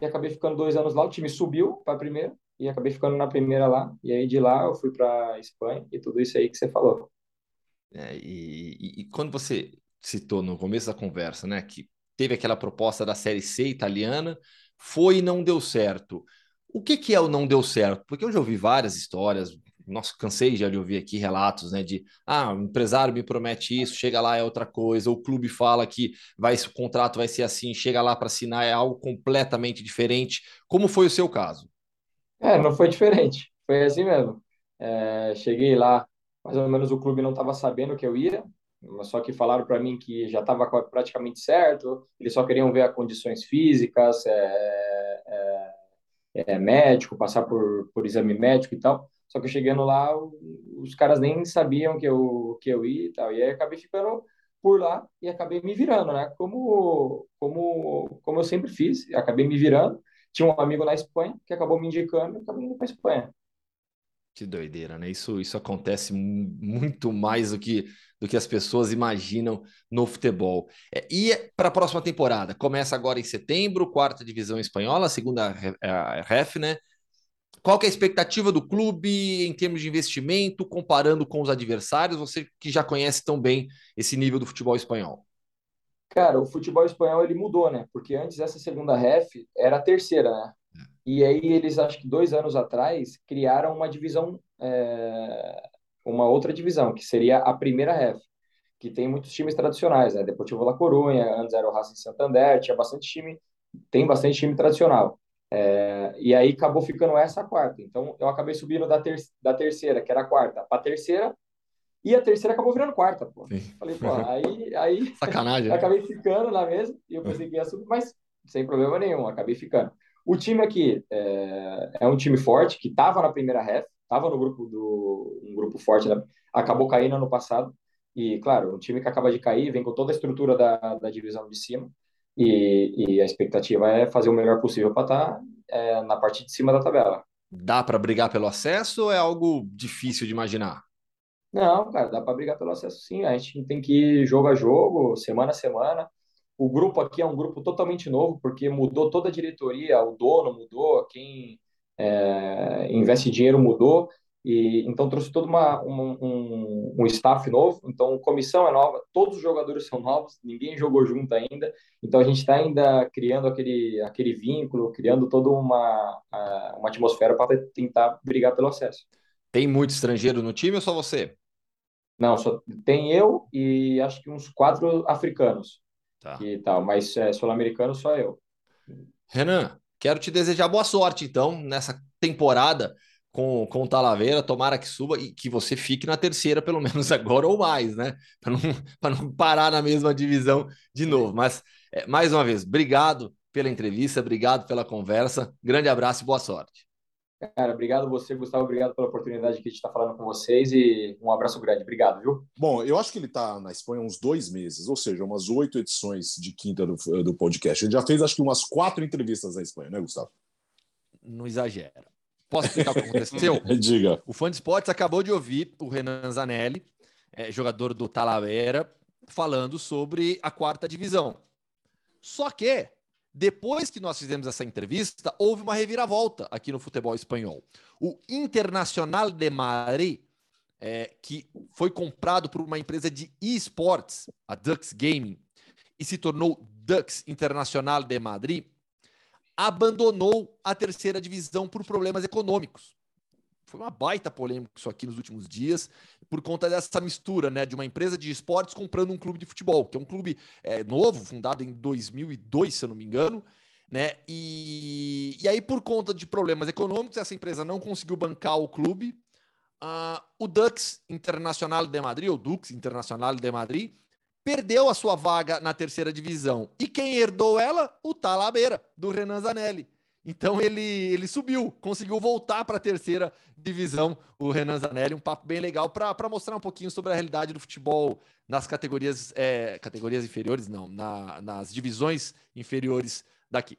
e acabei ficando dois anos lá. O time subiu para a primeira e acabei ficando na primeira lá. E aí de lá eu fui para Espanha e tudo isso aí que você falou. É, e, e, quando você citou no começo da conversa, né, que teve aquela proposta da Série C italiana, foi e não deu certo. O que, que é o não deu certo? Porque eu já ouvi várias histórias, nossa, cansei já de ouvir aqui relatos, né, de ah, o empresário me promete isso, chega lá é outra coisa, o clube fala que vai o contrato vai ser assim, chega lá para assinar é algo completamente diferente. Como foi o seu caso? É, não foi diferente, foi assim mesmo. É, cheguei lá, mais ou menos o clube não estava sabendo que eu ia, só que falaram para mim que já estava praticamente certo, eles só queriam ver as condições físicas, é, é, é, médico, passar por, por exame médico e tal. Só que chegando lá, os caras nem sabiam que eu, que eu ia e tal. E aí acabei ficando por lá e acabei me virando, né? Como, como, como eu sempre fiz, acabei me virando. Tinha um amigo na Espanha que acabou me indicando e acabei indo para Espanha. Que doideira, né? Isso, isso acontece muito mais do que, do que as pessoas imaginam no futebol. É, e para a próxima temporada? Começa agora em setembro, quarta divisão espanhola, segunda ref, né? Qual é a expectativa do clube em termos de investimento, comparando com os adversários? Você que já conhece tão bem esse nível do futebol espanhol. Cara, o futebol espanhol ele mudou, né? Porque antes essa segunda ref era a terceira, né? É. E aí eles, acho que dois anos atrás, criaram uma divisão, é... uma outra divisão, que seria a primeira ref, que tem muitos times tradicionais, né? Deportivo La Coruña, antes era o Racing Santander, tinha bastante time, tem bastante time tradicional. É, e aí acabou ficando essa a quarta. Então eu acabei subindo da, ter da terceira, que era a quarta, para a terceira, e a terceira acabou virando quarta, pô. Sim. Falei, pô, aí, aí Sacanagem. Né? acabei ficando na mesa e eu pensei que ia subir, mas sem problema nenhum, acabei ficando. O time aqui é, é um time forte, que estava na primeira ref, estava no grupo do um grupo forte, né? acabou caindo ano passado. E, claro, um time que acaba de cair, vem com toda a estrutura da, da divisão de cima. E, e a expectativa é fazer o melhor possível para estar tá, é, na parte de cima da tabela. Dá para brigar pelo acesso ou é algo difícil de imaginar? Não, cara, dá para brigar pelo acesso sim. A gente tem que ir jogo a jogo, semana a semana. O grupo aqui é um grupo totalmente novo, porque mudou toda a diretoria, o dono mudou, quem é, investe dinheiro mudou. E, então trouxe todo uma, um, um, um, staff novo, então comissão é nova, todos os jogadores são novos, ninguém jogou junto ainda, então a gente está ainda criando aquele, aquele vínculo, criando toda uma, uma atmosfera para tentar brigar pelo acesso. Tem muito estrangeiro no time ou só você? Não, só tem eu e acho que uns quatro africanos. Tá. E tal, mas é, sul-americano só eu. Renan, quero te desejar boa sorte então nessa temporada com, com o Talaveira, tomara que suba e que você fique na terceira, pelo menos agora ou mais, né? Para não, não parar na mesma divisão de novo. Mas, é, mais uma vez, obrigado pela entrevista, obrigado pela conversa. Grande abraço e boa sorte. Cara, obrigado você, Gustavo. Obrigado pela oportunidade que a gente está falando com vocês e um abraço grande. Obrigado, viu? Bom, eu acho que ele está na Espanha há uns dois meses, ou seja, umas oito edições de quinta do, do podcast. Ele já fez, acho que, umas quatro entrevistas na Espanha, né, Gustavo? Não exagera. Posso explicar o que aconteceu? Diga. O fã de esportes acabou de ouvir o Renan Zanelli, é, jogador do Talavera, falando sobre a quarta divisão. Só que, depois que nós fizemos essa entrevista, houve uma reviravolta aqui no futebol espanhol. O Internacional de Madrid, é, que foi comprado por uma empresa de esportes, a Dux Gaming, e se tornou Dux Internacional de Madrid, abandonou a terceira divisão por problemas econômicos. Foi uma baita polêmica isso aqui nos últimos dias, por conta dessa mistura né, de uma empresa de esportes comprando um clube de futebol, que é um clube é, novo, fundado em 2002, se eu não me engano. Né? E, e aí, por conta de problemas econômicos, essa empresa não conseguiu bancar o clube. Uh, o Dux Internacional de Madrid, ou Dux Internacional de Madrid, perdeu a sua vaga na terceira divisão. E quem herdou ela? O Talabeira, do Renan Zanelli. Então ele, ele subiu, conseguiu voltar para a terceira divisão, o Renan Zanelli. Um papo bem legal para mostrar um pouquinho sobre a realidade do futebol nas categorias, é, categorias inferiores, não, na, nas divisões inferiores daqui.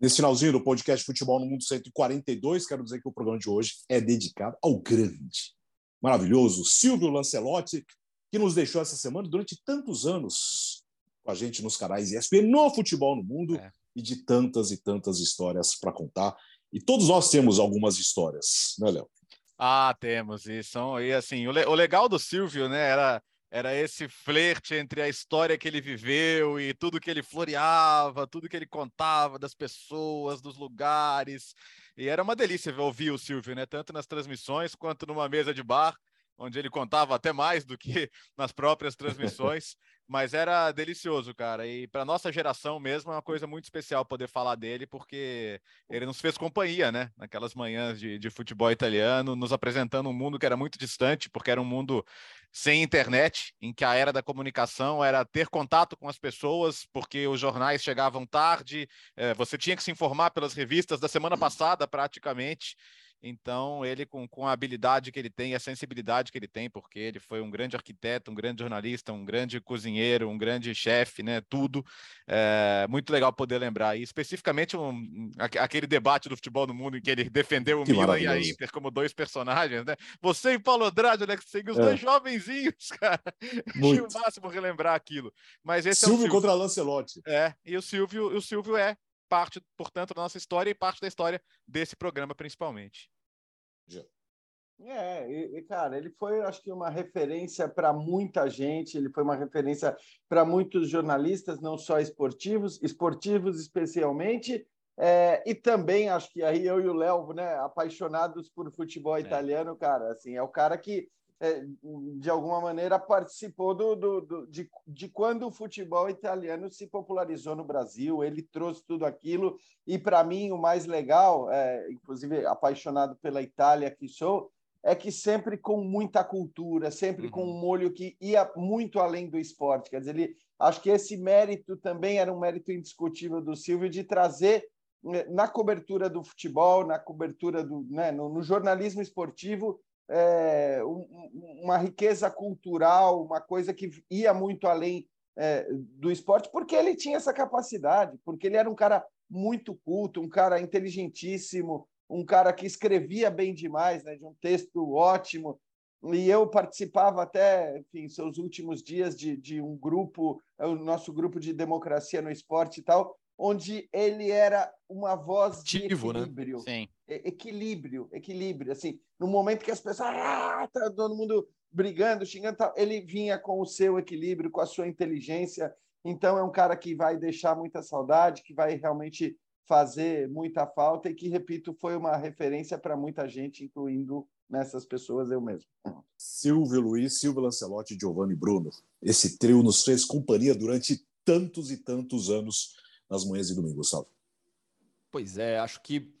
Nesse finalzinho do podcast Futebol no Mundo 142, quero dizer que o programa de hoje é dedicado ao grande, maravilhoso Silvio Lancelotti, que nos deixou essa semana durante tantos anos com a gente nos canais ESPN, no futebol no mundo, é. E de tantas e tantas histórias para contar. E todos nós temos algumas histórias, né, Léo? Ah, temos. E, são, e assim, o, le, o legal do Silvio, né, era era esse flerte entre a história que ele viveu e tudo que ele floreava, tudo que ele contava das pessoas, dos lugares. E era uma delícia ouvir o Silvio, né? Tanto nas transmissões quanto numa mesa de bar onde ele contava até mais do que nas próprias transmissões, mas era delicioso, cara. E para nossa geração mesmo é uma coisa muito especial poder falar dele, porque ele nos fez companhia, né? Naquelas manhãs de, de futebol italiano, nos apresentando um mundo que era muito distante, porque era um mundo sem internet, em que a era da comunicação era ter contato com as pessoas, porque os jornais chegavam tarde, é, você tinha que se informar pelas revistas da semana passada, praticamente. Então, ele, com, com a habilidade que ele tem, a sensibilidade que ele tem, porque ele foi um grande arquiteto, um grande jornalista, um grande cozinheiro, um grande chefe, né? Tudo. É muito legal poder lembrar. E especificamente um, aquele debate do futebol no mundo em que ele defendeu o que Milan e a Inter como dois personagens, né? Você e Paulo Andrade, Alex Segues, os é. dois jovenzinhos, cara. Muito. Achei o máximo relembrar aquilo. Mas esse Silvio, é o Silvio contra Lancelotti. É, e o Silvio, o Silvio é parte, portanto, da nossa história e parte da história desse programa, principalmente. É, e, e, cara, ele foi, acho que, uma referência para muita gente, ele foi uma referência para muitos jornalistas, não só esportivos, esportivos especialmente, é, e também acho que aí eu e o Léo, né, apaixonados por futebol é. italiano, cara, assim, é o cara que é, de alguma maneira participou do, do, do, de, de quando o futebol italiano se popularizou no Brasil. Ele trouxe tudo aquilo e para mim o mais legal, é, inclusive apaixonado pela Itália que sou, é que sempre com muita cultura, sempre uhum. com um molho que ia muito além do esporte. Quer dizer, ele, acho que esse mérito também era um mérito indiscutível do Silvio de trazer né, na cobertura do futebol, na cobertura do, né, no, no jornalismo esportivo, é, um, uma riqueza cultural, uma coisa que ia muito além é, do esporte, porque ele tinha essa capacidade, porque ele era um cara muito culto, um cara inteligentíssimo, um cara que escrevia bem demais, né, de um texto ótimo. E eu participava até, enfim, seus últimos dias de, de um grupo, é o nosso grupo de democracia no esporte e tal, onde ele era uma voz de Ativo, né? equilíbrio. Né? Sim. Equilíbrio, equilíbrio. Assim, no momento que as pessoas, ah, tá todo mundo brigando, xingando, tal, ele vinha com o seu equilíbrio, com a sua inteligência. Então, é um cara que vai deixar muita saudade, que vai realmente fazer muita falta e que, repito, foi uma referência para muita gente, incluindo nessas pessoas eu mesmo. Silvio Luiz, Silvio Lancelotti e Giovanni Bruno. Esse trio nos fez companhia durante tantos e tantos anos nas manhãs de domingo, Gustavo. Pois é, acho que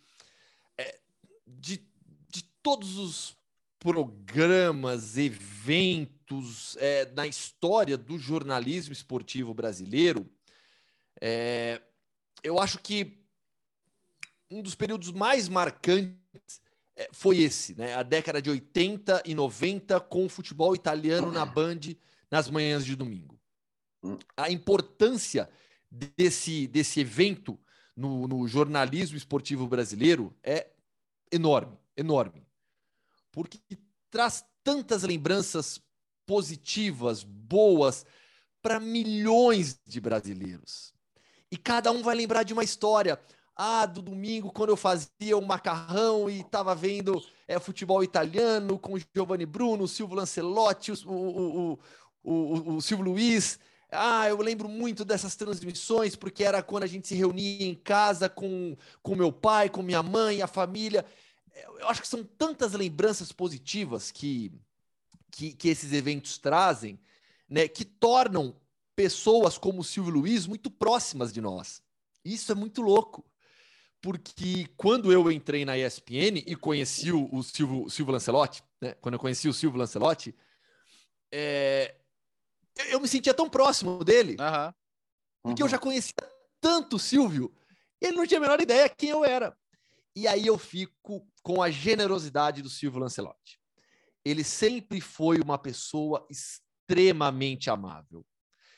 é, de, de todos os programas, eventos é, na história do jornalismo esportivo brasileiro, é, eu acho que um dos períodos mais marcantes é, foi esse, né? A década de 80 e 90 com o futebol italiano na Band nas manhãs de domingo. Hum. A importância desse, desse evento no, no jornalismo esportivo brasileiro é enorme, enorme. Porque traz tantas lembranças positivas, boas, para milhões de brasileiros. E cada um vai lembrar de uma história ah, do domingo, quando eu fazia o macarrão e estava vendo é, futebol italiano com Giovanni Bruno, Silvio Lancelotti, o, o, o, o, Silvio Luiz. Ah, eu lembro muito dessas transmissões, porque era quando a gente se reunia em casa com, com meu pai, com minha mãe, a família. Eu acho que são tantas lembranças positivas que, que, que esses eventos trazem, né, que tornam pessoas como o Silvio Luiz muito próximas de nós. Isso é muito louco porque quando eu entrei na ESPN e conheci o, Silvio, Silvio Lancelotti, né? quando eu conheci o Silvio Lancelotti, é, eu me sentia tão próximo dele, uhum. porque eu já conhecia tanto o Silvio, e ele não tinha a menor ideia quem eu era. E aí eu fico com a generosidade do Silvio Lancelotti. Ele sempre foi uma pessoa extremamente amável,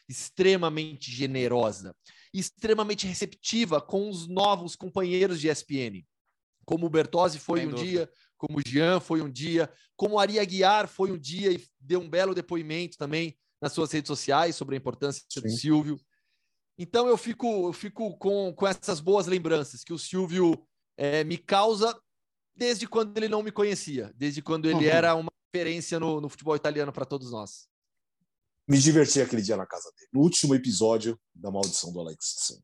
extremamente generosa extremamente receptiva com os novos companheiros de ESPN, como o Bertozzi foi Sem um dúvida. dia, como o Jean foi um dia, como o Ari Aguiar foi um dia e deu um belo depoimento também nas suas redes sociais sobre a importância Sim. do Silvio. Então eu fico, eu fico com, com essas boas lembranças que o Silvio é, me causa desde quando ele não me conhecia, desde quando ele uhum. era uma referência no, no futebol italiano para todos nós me diverti aquele dia na casa dele. No último episódio da Maldição do Alex Sangue.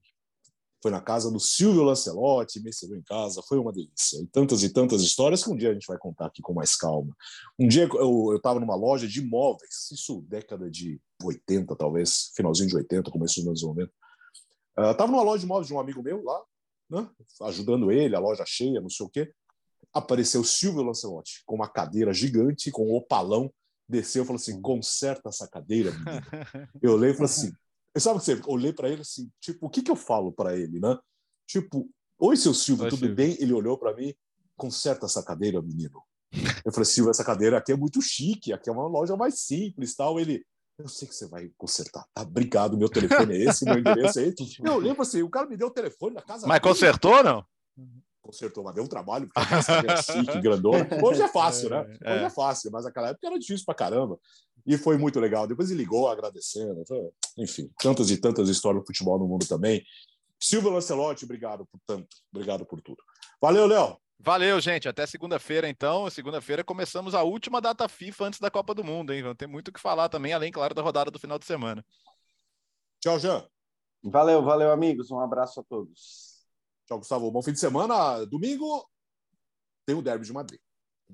Foi na casa do Silvio Lancelotti, me recebeu em casa, foi uma delícia. E tantas e tantas histórias que um dia a gente vai contar aqui com mais calma. Um dia eu estava numa loja de imóveis, isso década de 80, talvez, finalzinho de 80, começo dos anos 90. Estava uh, numa loja de imóveis de um amigo meu lá, né, ajudando ele, a loja cheia, não sei o quê. Apareceu Silvio Lancelotti com uma cadeira gigante, com um opalão, desceu e falou assim: conserta essa cadeira, menino. Eu olhei e falei assim: sabe o que você? Olhei para ele assim, tipo, o que, que eu falo para ele, né? Tipo, oi, seu Silvio, oi, tudo Silvio. bem? Ele olhou para mim: conserta essa cadeira, menino. Eu falei: Silvio, essa cadeira aqui é muito chique, aqui é uma loja mais simples tal. Ele. Eu sei que você vai consertar. Tá, obrigado. Meu telefone é esse, meu endereço é esse. Eu lembro assim, o cara me deu o telefone na casa. Mas dele. consertou, não? consertou, mas deu um trabalho, porque a assim, que grandona. Hoje é fácil, né? É, Hoje é. é fácil, mas naquela época era difícil pra caramba. E foi muito legal. Depois ele ligou agradecendo. Enfim, tantas e tantas histórias do futebol no mundo também. Silvio Lancelotti, obrigado por tanto. Obrigado por tudo. Valeu, Léo. Valeu, gente. Até segunda-feira, então. Segunda-feira começamos a última data FIFA antes da Copa do Mundo, hein? Ter muito o que falar também, além, claro, da rodada do final de semana. Tchau, Jean. Valeu, valeu, amigos. Um abraço a todos. Tchau, Gustavo. Bom fim de semana. Domingo tem o Derby de Madrid.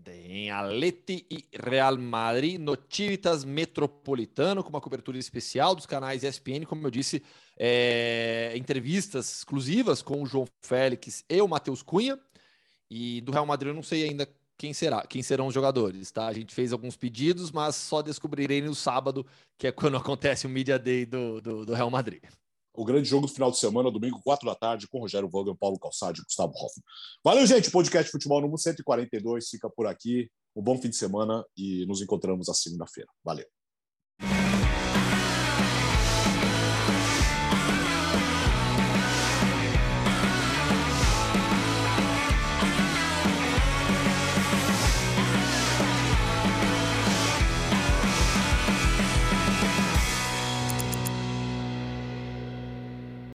Tem Atleti e Real Madrid no Metropolitano, com uma cobertura especial dos canais ESPN, como eu disse, é, entrevistas exclusivas com o João Félix e o Matheus Cunha. E do Real Madrid eu não sei ainda quem será, quem serão os jogadores, tá? A gente fez alguns pedidos, mas só descobrirei no sábado, que é quando acontece o Media Day do, do, do Real Madrid. O grande jogo do final de semana, domingo, 4 da tarde, com Rogério Vogan, Paulo Calçade e Gustavo Hoffman. Valeu, gente. Podcast Futebol número 142 fica por aqui. Um bom fim de semana e nos encontramos na segunda-feira. Valeu.